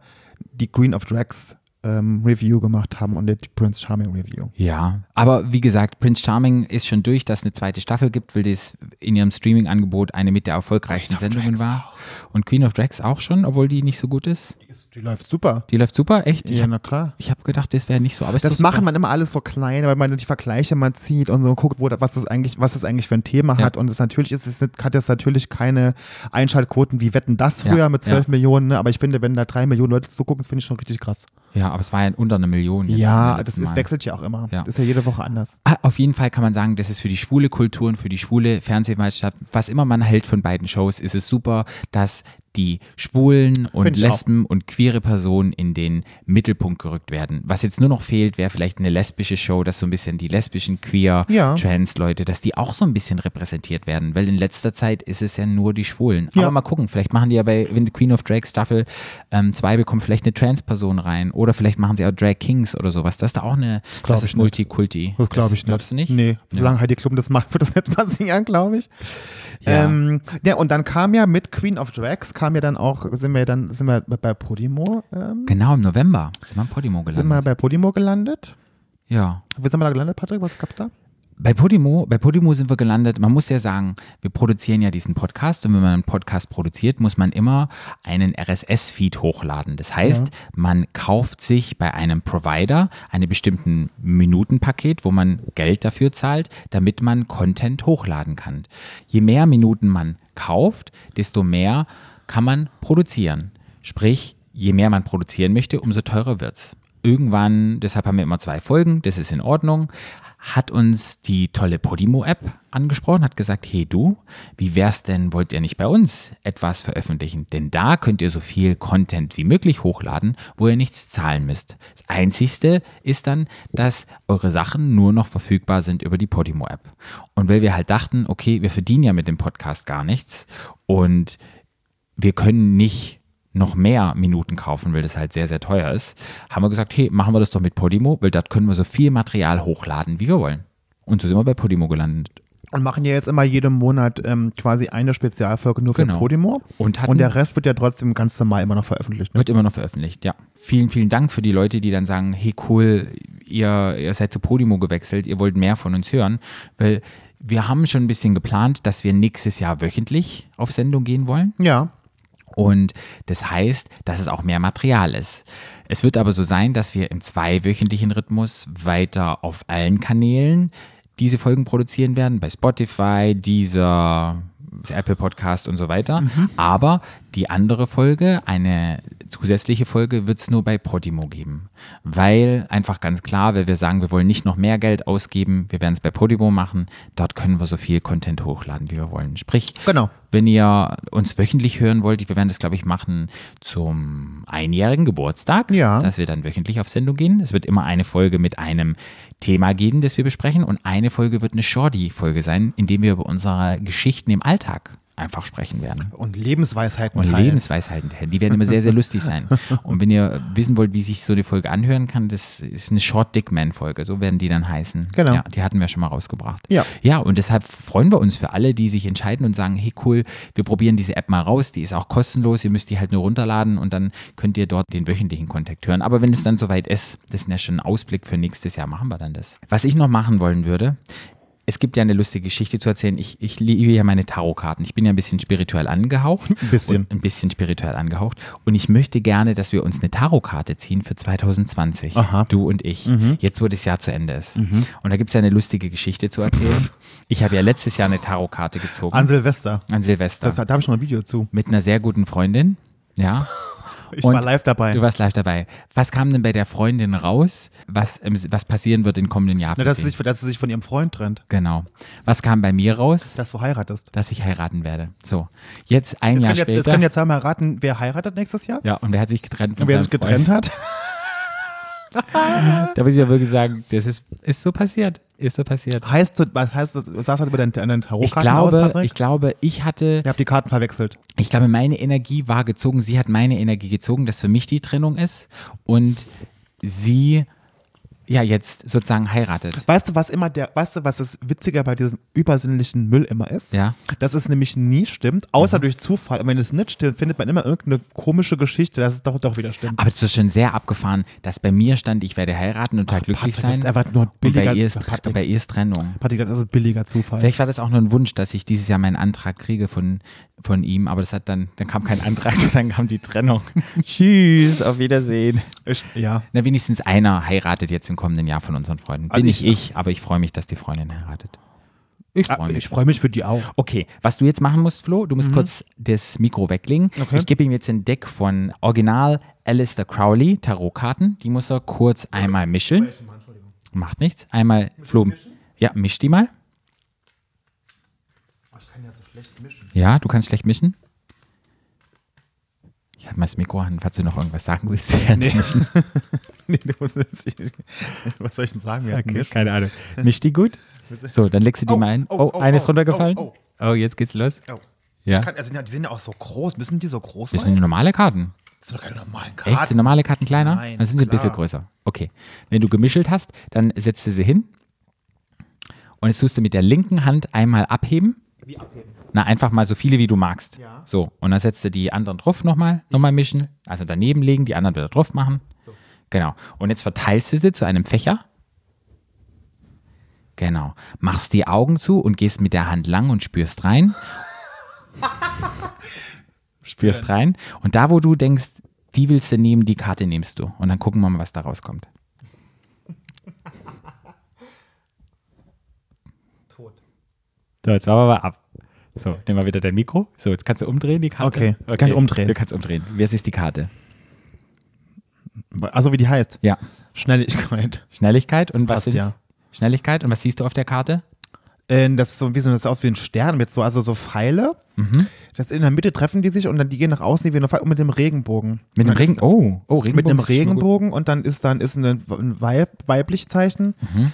die Queen of Drags ähm, Review gemacht haben und die Prince Charming Review. Ja, aber wie gesagt, Prince Charming ist schon durch, dass es eine zweite Staffel gibt, weil das in ihrem Streaming-Angebot eine mit der erfolgreichsten Sendungen Drags war. Und Queen of Drags auch schon, obwohl die nicht so gut ist. Die, ist, die läuft super. Die läuft super, echt. Ich ja, habe na klar. hab gedacht, das wäre nicht so, aber Das machen man immer alles so klein, weil man die Vergleiche mal zieht und so guckt, wo, was das eigentlich, was das eigentlich für ein Thema Ja. hat. Und es natürlich ist es hat jetzt natürlich keine Einschaltquoten wie Wetten das früher Ja, mit 12 ja. Millionen, ne? aber ich finde, wenn da drei Millionen Leute zugucken, das finde ich schon richtig krass. Ja, aber es war ja unter einer Million. jetzt ja, das ist, wechselt ja auch immer. Ja. Das ist ja jede Woche anders. Ah, Auf jeden Fall kann man sagen, das ist für die schwule Kultur und für die schwule Fernsehmeisterschaft, was immer man hält von beiden Shows, ist es super, dass die schwulen und ich auch. Lesben und queere Personen in den Mittelpunkt gerückt werden. Was jetzt nur noch fehlt, wäre vielleicht eine lesbische Show, dass so ein bisschen die lesbischen, queer, Ja. trans-Leute, dass die auch so ein bisschen repräsentiert werden, weil in letzter Zeit ist es ja nur die Schwulen. Ja. Aber mal gucken, vielleicht machen die ja bei wenn Queen of Drag Staffel 2 bekommt vielleicht eine Trans-Person rein oder vielleicht machen sie auch Drag Kings oder sowas. Das ist da auch eine, das ist. Multikulti. Das glaube ich nicht. Glaubst du nicht? Nee, solange Heidi Klum das macht, wird das nicht passieren, glaube ich. Ja. Ähm, ja, und dann kam ja mit Queen of Drags, kam ja dann auch, sind wir dann, sind wir bei Podimo, ähm, Genau, im November sind wir im Podimo sind wir gelandet. bei Podimo gelandet. Ja. Wie sind wir da gelandet, Patrick? Was gab's da? Bei Podimo, bei Podimo sind wir gelandet. Man muss ja sagen, wir produzieren ja diesen Podcast und wenn man einen Podcast produziert, muss man immer einen RSS-Feed hochladen. Das heißt, man kauft sich bei einem Provider einen bestimmten Minutenpaket, wo man Geld dafür zahlt, damit man Content hochladen kann. Je mehr Minuten man kauft, desto mehr kann man produzieren. Sprich, je mehr man produzieren möchte, umso teurer wird's. Irgendwann, deshalb haben wir immer zwei Folgen, das ist in Ordnung, hat uns die tolle Podimo-App angesprochen, hat gesagt, hey du, wie wär's denn, wollt ihr nicht bei uns etwas veröffentlichen? Denn da könnt ihr so viel Content wie möglich hochladen, wo ihr nichts zahlen müsst. Das Einzigste ist dann, dass eure Sachen nur noch verfügbar sind über die Podimo-App. Und weil wir halt dachten, okay, wir verdienen ja mit dem Podcast gar nichts und wir können nicht noch mehr Minuten kaufen, weil das halt sehr, sehr teuer ist, haben wir gesagt, hey, machen wir das doch mit Podimo, weil dort können wir so viel Material hochladen, wie wir wollen. Und so sind wir bei Podimo gelandet. Und machen ja jetzt immer jeden Monat ähm, quasi eine Spezialfolge nur für Genau. Podimo. Und hatten- und der Rest wird ja trotzdem ganz normal immer noch veröffentlicht. Ne? Wird immer noch veröffentlicht, ja. Vielen, vielen Dank für die Leute, die dann sagen, hey cool, ihr, ihr seid zu Podimo gewechselt, ihr wollt mehr von uns hören, weil wir haben schon ein bisschen geplant, dass wir nächstes Jahr wöchentlich auf Sendung gehen wollen. Ja. Und das heißt, dass es auch mehr Material ist. Es wird aber so sein, dass wir im zweiwöchentlichen Rhythmus weiter auf allen Kanälen diese Folgen produzieren werden, bei Spotify, Deezer, Apple Podcast und so weiter. Aber die andere Folge, eine zusätzliche Folge, wird es nur bei Podimo geben. Weil einfach ganz klar, weil wir sagen, wir wollen nicht noch mehr Geld ausgeben, wir werden es bei Podimo machen. Dort können wir so viel Content hochladen, wie wir wollen. Sprich, Genau. wenn ihr uns wöchentlich hören wollt, wir werden das, glaube ich, machen zum einjährigen Geburtstag, Ja. dass wir dann wöchentlich auf Sendung gehen. Es wird immer eine Folge mit einem Thema geben, das wir besprechen und eine Folge wird eine Shorty-Folge sein, in der wir über unsere Geschichten im Alltag einfach sprechen werden. Und Lebensweisheiten Und teilen. Lebensweisheiten teilen. Die werden immer sehr, sehr lustig sein. Und wenn ihr wissen wollt, wie sich so eine Folge anhören kann, das ist eine Short Dick Man Folge. So werden die dann heißen. Genau. Ja, die hatten wir schon mal rausgebracht. Ja. Ja, und deshalb freuen wir uns für alle, die sich entscheiden und sagen, hey cool, wir probieren diese App mal raus. Die ist auch kostenlos. Ihr müsst die halt nur runterladen und dann könnt ihr dort den wöchentlichen Kontakt hören. Aber wenn es dann soweit ist, das ist ja schon ein Ausblick für nächstes Jahr, machen wir dann das. Was ich noch machen wollen würde, es gibt ja eine lustige Geschichte zu erzählen. Ich, ich liebe ja meine Tarotkarten. Ich bin ja ein bisschen spirituell angehaucht. Ein bisschen. Ein bisschen spirituell angehaucht. Und ich möchte gerne, dass wir uns eine Tarotkarte ziehen für 2020. Aha. Du und ich. Jetzt, wo das Jahr zu Ende ist. Und da gibt es ja eine lustige Geschichte zu erzählen. ich habe ja letztes Jahr eine Tarotkarte gezogen. An Silvester. an Silvester. Das, da habe ich noch ein Video zu. mit einer sehr guten Freundin. Ja. Ich Und war live dabei. Du warst live dabei. Was kam denn bei der Freundin raus, was, was passieren wird im kommenden Jahr? Na, dass, sie? sich, dass sie sich von ihrem Freund trennt. genau. Was kam bei mir raus? Dass du heiratest. Dass ich heiraten werde. So, jetzt ein Jetzt Jahr können, jetzt, jetzt später. können jetzt einmal raten, wer heiratet nächstes Jahr? ja, und wer hat sich getrennt von Und wer sich getrennt hat? Freund? Da muss ich ja wirklich sagen, das ist, ist so passiert. Ist so passiert. Heißt, du- was heißt das? Was sagst du über deinen, deinen Ich Tarotkarten aus, glaube, Patrick? ich glaube, ich hatte, Ihr habt die Karten verwechselt. ich glaube, meine Energie war gezogen, sie hat meine Energie gezogen, dass für mich die Trennung ist und sie ja jetzt sozusagen heiratet. Weißt du, was immer der, weißt du, was das Witziger bei diesem übersinnlichen Müll immer ist? Ja. Dass es nämlich nie stimmt, außer durch Zufall. Und wenn es nicht stimmt, findet man immer irgendeine komische Geschichte, dass es doch, doch wieder stimmt. Aber es ist schon sehr abgefahren, dass bei mir stand, ich werde heiraten und total glücklich Patrick, sein. ist nur und bei billiger- ihr, ist, Patrick. bei ihr ist Trennung. Patrick, das ist ein billiger Zufall. Vielleicht war das auch nur ein Wunsch, dass ich dieses Jahr meinen Antrag kriege von, von ihm, aber das hat dann, dann kam kein Antrag, sondern kam die Trennung. Tschüss, auf Wiedersehen. Ich, ja. Na, wenigstens einer heiratet jetzt im kommenden Jahr von unseren Freunden. Bin Also nicht ich- ich, aber ich freue mich, dass die Freundin heiratet. Ich freue mich. Ich freue mich für die auch. Okay, was du jetzt machen musst, Flo, du musst kurz das Mikro weglegen. Mhm. Okay. Ich gebe ihm jetzt ein Deck von Original Alistair Crowley Tarotkarten. Die muss er kurz einmal mischen. Macht nichts. Einmal, Flo, ja, misch die mal. Ich kann ja so schlecht mischen. Ja, du kannst schlecht mischen. Mal das Mikro an, falls du noch irgendwas sagen willst. Nee. Nee, du musst jetzt, ich, was soll ich denn sagen? Wir Okay, keine Ahnung. Misch die gut. So, dann legst du die Oh, mal ein. oh, Oh, eine ist runtergefallen. oh, jetzt geht's los. Ja. Kann, also, die sind ja auch so groß. Müssen die so groß Das sein? sind normale Karten. Das sind doch keine normalen Echt? Karten. Sind normale Karten kleiner? Nein, dann sind sie ein bisschen größer. Okay. Wenn du gemischelt hast, dann setzt du sie hin. Und jetzt tust du mit der linken Hand einmal abheben. Wie abheben? Na, einfach mal so viele, wie du magst. Ja. So. Und dann setzt du die anderen drauf nochmal, nochmal mischen. Also daneben legen, die anderen wieder drauf machen. Genau. Und jetzt verteilst du sie zu einem Fächer. Genau. Machst die Augen zu und gehst mit der Hand lang und spürst rein. spürst rein. Und da, wo du denkst, die willst du nehmen, die Karte nimmst du. Und dann gucken wir mal, was da rauskommt. Tot. So, jetzt machen wir mal ab. So, nehmen wir wieder dein Mikro. So, jetzt kannst du umdrehen die Karte. Okay, kann ich umdrehen. Du kannst umdrehen. Was ist die Karte? Also wie die heißt. Ja. Schnelligkeit. Schnelligkeit und was passt, sind ja. Schnelligkeit und was siehst du auf der Karte? Äh, das ist so wie so das sieht aus wie ein Stern mit so also so Pfeile. Mhm. Das in der Mitte treffen die sich und dann die gehen nach außen die wie eine Pfeile und mit dem Regenbogen. Mit dem Regen. ist- Oh, oh, Regenbogen. Mit einem ist mal. Regenbogen und dann ist dann ist ein, ein Weib, weiblich Zeichen Mhm.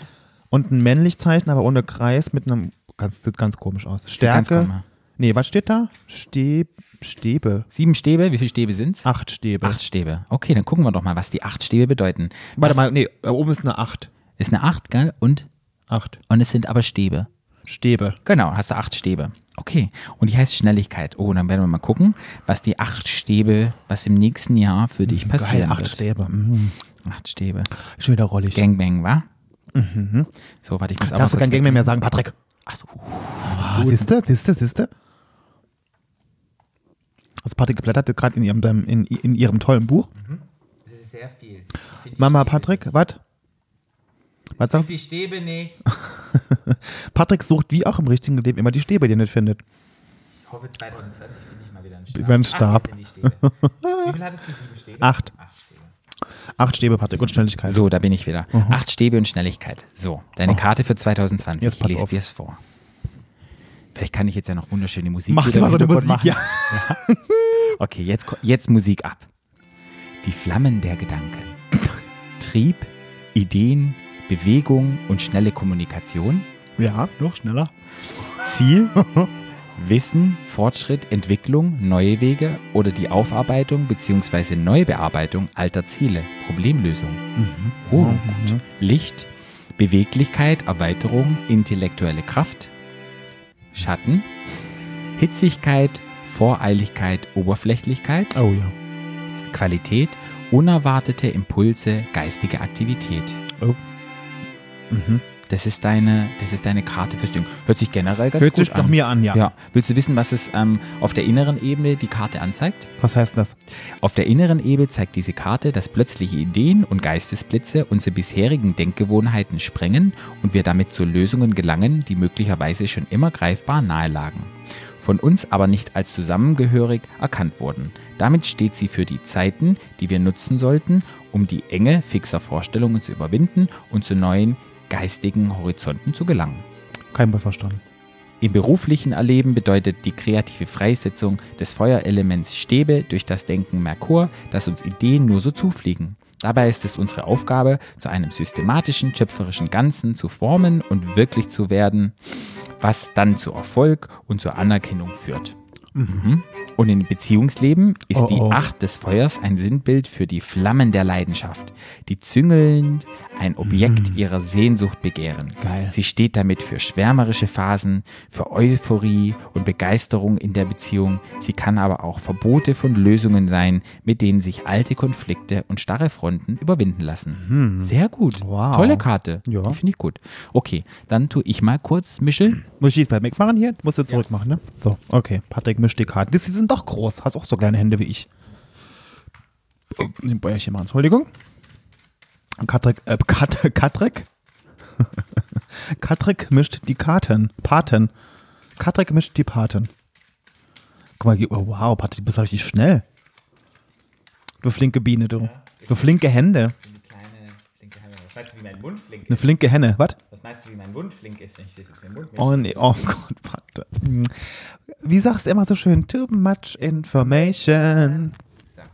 und ein männlich Zeichen, aber ohne Kreis mit einem ganz sieht ganz komisch aus. Ganz Stärke. Nee, was steht da? Stäb, Stäbe. Sieben Stäbe, wie viele Stäbe sind's? Acht Stäbe. Acht Stäbe. Okay, dann gucken wir doch mal, was die acht Stäbe bedeuten. Warte das mal, nee, da oben ist eine Acht. Ist eine acht, gell? Und, Acht. und es sind aber Stäbe. Stäbe. Genau, hast du acht Stäbe. Okay. Und die heißt Schnelligkeit. Oh, dann werden wir mal gucken, was die acht Stäbe, was im nächsten Jahr für dich Geil, passieren acht wird. Stäbe. Mhm. Acht Stäbe. Schon wieder rollig. Gangbang, wa? So, warte, ich muss aber Darfst du kein Gang mehr sagen, Patrick? Achso, Ah, siehste, siehste, siehste. Also Patrick geblättert gerade in ihrem, in, in ihrem tollen Buch. das ist sehr viel. Mama, Patrick, was? Was sagst du? Die Stäbe nicht. Patrick sucht wie auch im richtigen Leben immer die Stäbe, die er nicht findet. Ich hoffe, 2020 finde ich mal wieder einen Stab. Über einen Stab. Ach. Wie viel hattest du? Sieben Stäbe? Acht. Acht. Acht Stäbe, Patrick, und Schnelligkeit. So, da bin ich wieder. Acht Stäbe und Schnelligkeit. So, deine Karte für 2020. Jetzt ich lese dir es vor. Vielleicht kann ich jetzt ja noch wunderschöne Musik Mach dir mal so eine Musik, machen. ja. Okay, jetzt, jetzt Musik ab. Die Flammen der Gedanken. Trieb, Ideen, Bewegung und schnelle Kommunikation. Ja, noch schneller. Ziel, Wissen, Fortschritt, Entwicklung, neue Wege oder die Aufarbeitung bzw. Neubearbeitung alter Ziele, Problemlösung. Oh, gut. Licht, Beweglichkeit, Erweiterung, intellektuelle Kraft, Schatten, Hitzigkeit, Voreiligkeit, Oberflächlichkeit, Oh ja. Qualität, unerwartete Impulse, geistige Aktivität. Oh. Mhm. Das ist deine, das ist deine Karte fürs Ding. Hört sich generell ganz Hört gut sich an. nach mir an, ja. Ja. Willst du wissen, was es ähm, auf der inneren Ebene die Karte anzeigt? Was heißt das? Auf der inneren Ebene zeigt diese Karte, dass plötzliche Ideen und Geistesblitze unsere bisherigen Denkgewohnheiten sprengen und wir damit zu Lösungen gelangen, die möglicherweise schon immer greifbar nahe lagen. Von uns aber nicht als zusammengehörig erkannt wurden. Damit steht sie für die Zeiten, die wir nutzen sollten, um die Enge fixer Vorstellungen zu überwinden und zu neuen geistigen Horizonten zu gelangen. Kein verstanden. Im beruflichen Erleben bedeutet die kreative Freisetzung des Feuerelements Stäbe durch das Denken Merkur, dass uns Ideen nur so zufliegen. Dabei ist es unsere Aufgabe, zu einem systematischen, schöpferischen Ganzen zu formen und wirklich zu werden, was dann zu Erfolg und zur Anerkennung führt. Mhm. Und im Beziehungsleben ist Oh, die oh. Acht des Feuers ein Sinnbild für die Flammen der Leidenschaft, die züngelnd ein Objekt ihrer Sehnsucht begehren. Mhm. Geil. Sie steht damit für schwärmerische Phasen, für Euphorie und Begeisterung in der Beziehung. Sie kann aber auch Verbote von Lösungen sein, mit denen sich alte Konflikte und starre Fronten überwinden lassen. Sehr gut. Wow. Tolle Karte. Ja. Die finde ich gut. Okay, dann tue ich mal kurz Michel. Muss ich jetzt mal wegmachen hier? Musst du zurückmachen, ne? So, okay. Patrick mischt die Karten. Das, die sind doch groß. Hast auch so kleine Hände wie ich. Den Bäuerchen machen. Entschuldigung. Katrik, äh, Kat, Katrik? Katrik mischt die Karten. Paten. Katrik mischt die Paten. Guck mal, wow, Patrick, du bist richtig schnell. Du flinke Biene, du. Du flinke Hände. Was meinst du, wie mein Mund flink Eine flinke Henne. Was? Was meinst du, wie mein Mund flink ist, wenn ich das jetzt mit dem Mund Oh nee, oh Gott, warte. Wie sagst du immer so schön? Too much information. Zack.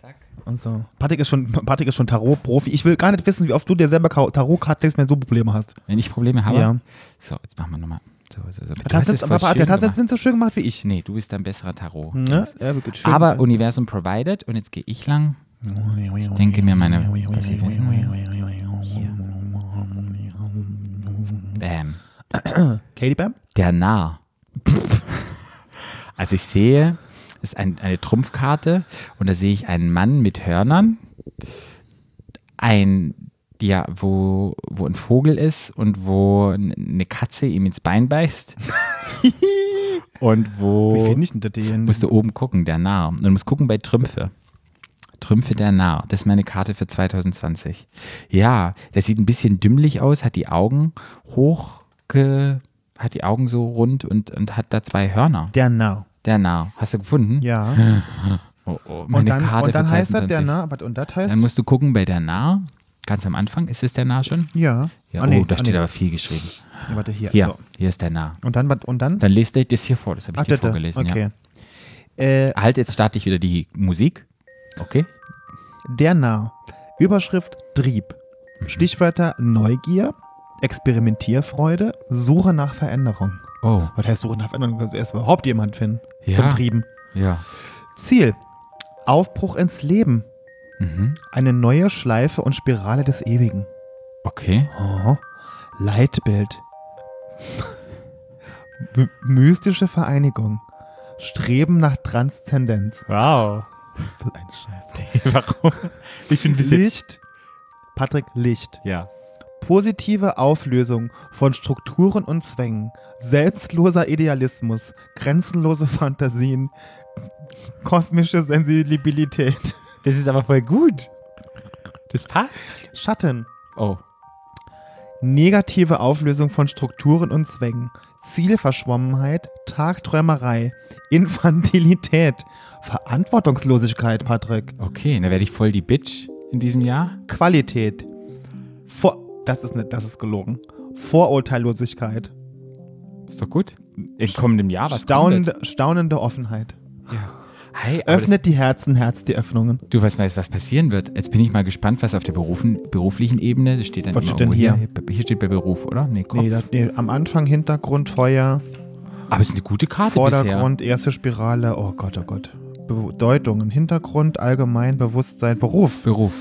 Zack. Und so. Patrick ist schon, Patrick ist schon Tarot-Profi. Ich will gar nicht wissen, wie oft du dir selber Ka- Tarot-Karten legst, wenn du so Probleme hast. Wenn ich Probleme habe. Ja. So, jetzt machen wir nochmal. So, so, so. Du hast aber das gemacht. sind so schön gemacht wie ich. Nee, du bist ein besserer Tarot. Ne? Ja, schön. Aber Universum provided und jetzt gehe ich lang. Ich denke mir meine, was ich wissen will. Bam. Katie Bam? Der Narr. Also ich sehe, es ist ein, eine Trumpfkarte und da sehe ich einen Mann mit Hörnern, ein ja, wo, wo ein Vogel ist und wo eine Katze ihm ins Bein beißt. und wo Wie finde ich denn das denn? musst du oben gucken, der Narr. Und du musst gucken bei Trümpfe. Trümpfe der Narr. Das ist meine Karte für 2020. Ja, der sieht ein bisschen dümmlich aus, hat die Augen hoch, hat die Augen so rund und, und hat da zwei Hörner. Der Narr. Der Narr. Hast du gefunden? Ja. Oh, oh, Und meine dann, Karte und dann für heißt das der 2020. Narr. aber- Und das heißt. Dann musst du gucken bei der Narr. Ganz am Anfang. Ist es der Narr schon? ja. Ja, Ah, nee, oh, da ah, steht nee. aber viel geschrieben. Ja, warte, hier. Hier, So. hier ist der Narr. Und dann, und dann? Dann lest euch das hier vor. Das habe ich Ach, dir vorgelesen. Okay. Ja. Äh, Halt, jetzt starte ich wieder die Musik. Okay. der Narr. Überschrift Trieb. Mhm. Stichwörter Neugier, Experimentierfreude, Suche nach Veränderung. Oh, Was heißt Suche nach Veränderung? Also erst überhaupt jemand finden. Ja. Zum Trieben. ja. Ziel. Aufbruch ins Leben. Mhm. Eine neue Schleife und Spirale des Ewigen. Okay. Oh. Leitbild. My- mystische Vereinigung. Streben nach Transzendenz. Wow. Das ist eine Scheiße. Warum? Ich finde Licht. Patrick, Licht. Ja. Positive Auflösung von Strukturen und Zwängen. Selbstloser Idealismus. Grenzenlose Fantasien. Kosmische Sensibilität. Das ist aber voll gut. Das passt. Schatten. Oh. Negative Auflösung von Strukturen und Zwängen. Zielverschwommenheit, Tagträumerei, Infantilität, Verantwortungslosigkeit, Patrick, Okay, dann werde ich voll die Bitch in diesem Jahr. Qualität, Vor das ist nicht, das ist gelogen, Vorurteillosigkeit, Ist doch gut. In kommendem Jahr, was staunende, staunende Offenheit. kommt? Hey, Öffnet die Herzen, Herz die Öffnungen. du weißt, weißt, was passieren wird. Jetzt bin ich mal gespannt, was auf der berufen, beruflichen Ebene, das steht dann Was steht denn irgendwo hier? Hier steht bei Beruf, oder? Nee, Kopf. Nee, das, nee, am Anfang Hintergrund, Feuer, aber es ist eine gute Karte bisher. Vordergrund, erste Spirale, oh Gott, oh Gott. Bedeutungen, Hintergrund, allgemein, Bewusstsein, Beruf. Beruf.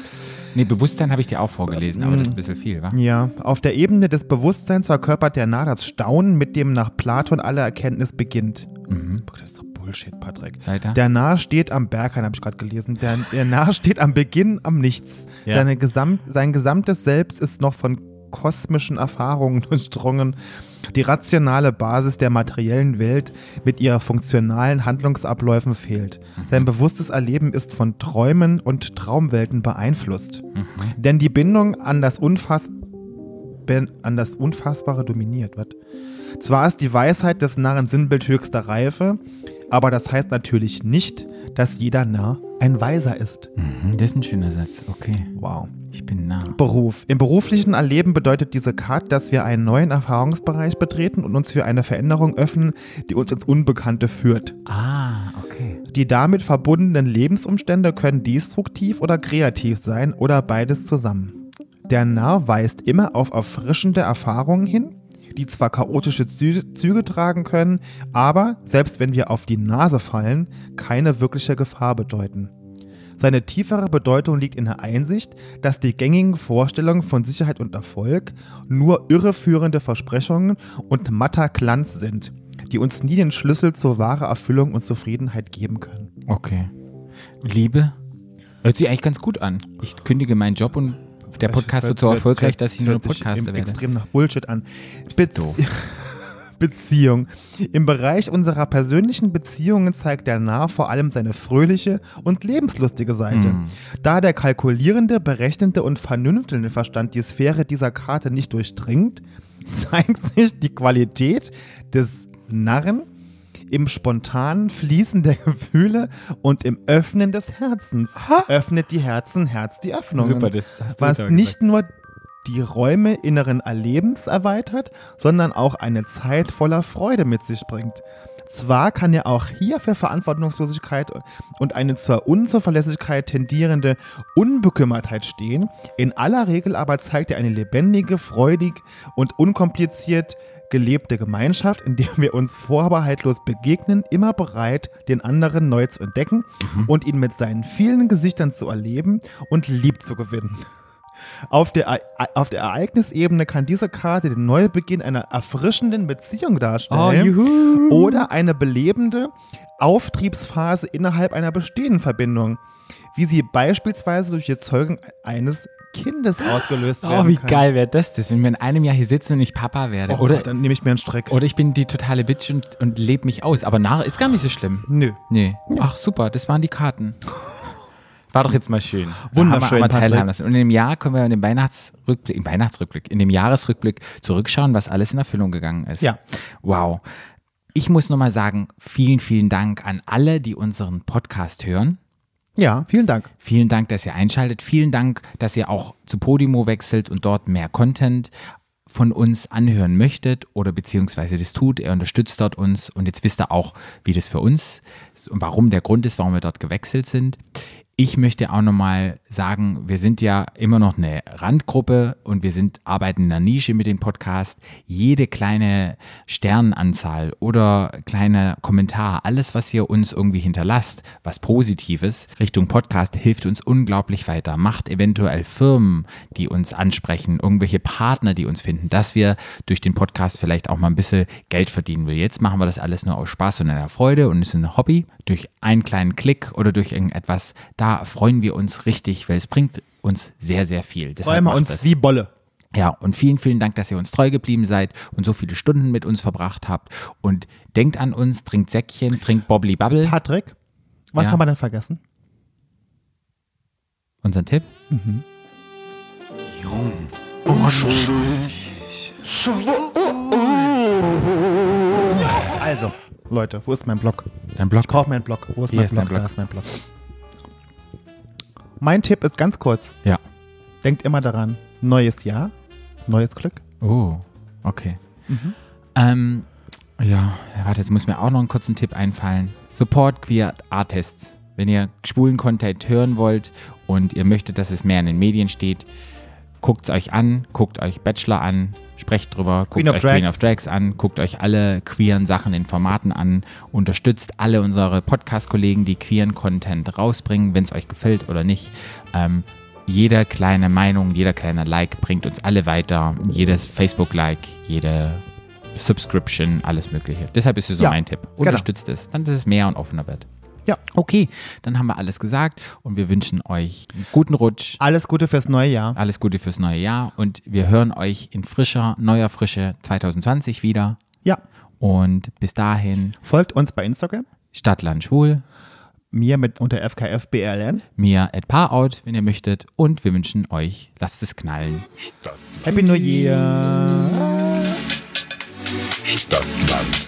Nee, Bewusstsein habe ich dir auch vorgelesen, aber das ist ein bisschen viel, wa? Ja, auf der Ebene des Bewusstseins verkörpert der Narr das Staunen, mit dem nach Platon alle Erkenntnis beginnt. Mhm. Das ist doch Bullshit, Patrick. Weiter. Der Narr steht am Berghain, habe ich gerade gelesen. Der, der Narr steht am Beginn am Nichts. Ja. Seine Gesamt, sein gesamtes Selbst ist noch von kosmischen Erfahrungen durchdrungen. Die rationale Basis der materiellen Welt mit ihrer funktionalen Handlungsabläufen fehlt. Sein bewusstes Erleben ist von Träumen und Traumwelten beeinflusst. Denn die Bindung an das, Unfass an das Unfassbare dominiert. Was? Zwar ist die Weisheit des Narren Sinnbild höchster Reife, aber das heißt natürlich nicht, dass jeder Narr ein Weiser ist. Mhm, das ist ein schöner Satz. Okay. Wow. Ich bin nah. Beruf. Im beruflichen Erleben bedeutet diese Karte, dass wir einen neuen Erfahrungsbereich betreten und uns für eine Veränderung öffnen, die uns ins Unbekannte führt. Ah, okay. Die damit verbundenen Lebensumstände können destruktiv oder kreativ sein oder beides zusammen. Der Narr weist immer auf erfrischende Erfahrungen hin, die zwar chaotische Zü Züge tragen können, aber, selbst wenn wir auf die Nase fallen, keine wirkliche Gefahr bedeuten. Seine tiefere Bedeutung liegt in der Einsicht, dass die gängigen Vorstellungen von Sicherheit und Erfolg nur irreführende Versprechungen und matter Glanz sind, die uns nie den Schlüssel zur wahren Erfüllung und Zufriedenheit geben können. Okay. Liebe? Hört sich eigentlich ganz gut an. Ich kündige meinen Job und der Podcast wird so erfolgreich, dass ich nur Podcaster im- werde. extrem nach Bullshit an. Bezie Beziehung. Im Bereich unserer persönlichen Beziehungen zeigt der Narr vor allem seine fröhliche und lebenslustige Seite. Hm. Da der kalkulierende, berechnende und vernünftelnde Verstand die Sphäre dieser Karte nicht durchdringt, zeigt sich die Qualität des Narren im spontanen Fließen der Gefühle und im Öffnen des Herzens. Öffnet die Herzen, Herz die Öffnungen. Super, das hast du Was nicht nur die Räume inneren Erlebens erweitert, sondern auch eine Zeit voller Freude mit sich bringt. Zwar kann er auch hier für Verantwortungslosigkeit und eine zur Unzuverlässigkeit tendierende Unbekümmertheit stehen, in aller Regel aber zeigt er eine lebendige, freudig und unkompliziert gelebte Gemeinschaft, in der wir uns vorbehaltlos begegnen, immer bereit, den anderen neu zu entdecken und ihn mit seinen vielen Gesichtern zu erleben und lieb zu gewinnen. Auf der, auf der Ereignisebene kann diese Karte den Neubeginn einer erfrischenden Beziehung darstellen oder eine belebende Auftriebsphase innerhalb einer bestehenden Verbindung, wie sie beispielsweise durch die Erzeugung eines Kindes ausgelöst Oh, werden wie kann. geil wäre das, das, wenn wir in einem Jahr hier sitzen und ich Papa werde. Oh, oder, dann nehme ich mir einen Strick. oder ich bin die totale Bitch und, und lebe mich aus. Aber nach ist gar nicht so schlimm. Nö. Nee. Ach, super, das waren die Karten. War doch jetzt mal schön. Wunderschön, haben teilhaben lassen. Und in dem Jahr können wir in dem Weihnachtsrückblick, im Weihnachtsrückblick, in dem Jahresrückblick zurückschauen, was alles in Erfüllung gegangen ist. Ja. Wow. Ich muss nochmal sagen, vielen, vielen Dank an alle, die unseren Podcast hören. Ja, vielen Dank. Vielen Dank, dass ihr einschaltet. Vielen Dank, dass ihr auch zu Podimo wechselt und dort mehr Content von uns anhören möchtet oder beziehungsweise das tut. Er unterstützt dort uns und jetzt wisst ihr auch, wie das für uns und warum der Grund ist, warum wir dort gewechselt sind. Ich möchte auch nochmal sagen, wir sind ja immer noch eine Randgruppe und wir sind, arbeiten in der Nische mit dem Podcast. Jede kleine Sternenanzahl oder kleiner Kommentar, alles, was ihr uns irgendwie hinterlasst, was Positives Richtung Podcast, hilft uns unglaublich weiter. Macht eventuell Firmen, die uns ansprechen, irgendwelche Partner, die uns finden, dass wir durch den Podcast vielleicht auch mal ein bisschen Geld verdienen will. Jetzt machen wir das alles nur aus Spaß und einer Freude und ist ein Hobby. Durch einen kleinen Klick oder durch irgendetwas, da freuen wir uns richtig, weil es bringt uns sehr, sehr viel. Deshalb Freuen wir uns das. wie Bolle. Ja, und vielen, vielen Dank, dass ihr uns treu geblieben seid und so viele Stunden mit uns verbracht habt. Und denkt an uns, trinkt Säckchen, trinkt Bobbly Bubble. Patrick, was Ja. haben wir denn vergessen? Unseren Tipp. Also, Leute, wo ist mein Blog? Dein Blog. Ich brauche meinen Blog. Wo ist Hier mein ist Blog? dein Blog. Da ist mein Blog. Mein Tipp ist ganz kurz. Ja. Denkt immer daran, neues Jahr, neues Glück. Oh, okay. Ähm, ja, warte, jetzt muss mir auch noch einen kurzen Tipp einfallen. Support Queer Artists. Wenn ihr schwulen Content hören wollt und ihr möchtet, dass es mehr in den Medien steht, guckt es euch an, guckt euch Bachelor an, sprecht drüber, guckt Queen of euch Queen Drags. of Drags an, guckt euch alle queeren Sachen in Formaten an, unterstützt alle unsere Podcast-Kollegen, die queeren Content rausbringen, wenn es euch gefällt oder nicht. Ähm, jede kleine Meinung, jeder kleine Like bringt uns alle weiter. Jedes Facebook-Like, jede Subscription, alles Mögliche. Deshalb ist es so Ja, mein Tipp. genau. Unterstützt es, dann dass es mehr und offener wird. Ja. Okay, dann haben wir alles gesagt und wir wünschen euch einen guten Rutsch. Alles Gute fürs neue Jahr. Alles Gute fürs neue Jahr und wir hören euch in frischer, neuer Frische 2020 wieder. Ja. Und bis dahin Folgt uns bei Instagram. Stadtland Schwul, Mir mit unter FKFBLN. mir at Parout, wenn ihr möchtet. Und wir wünschen euch, lasst es knallen. Happy New Year. Stadtland.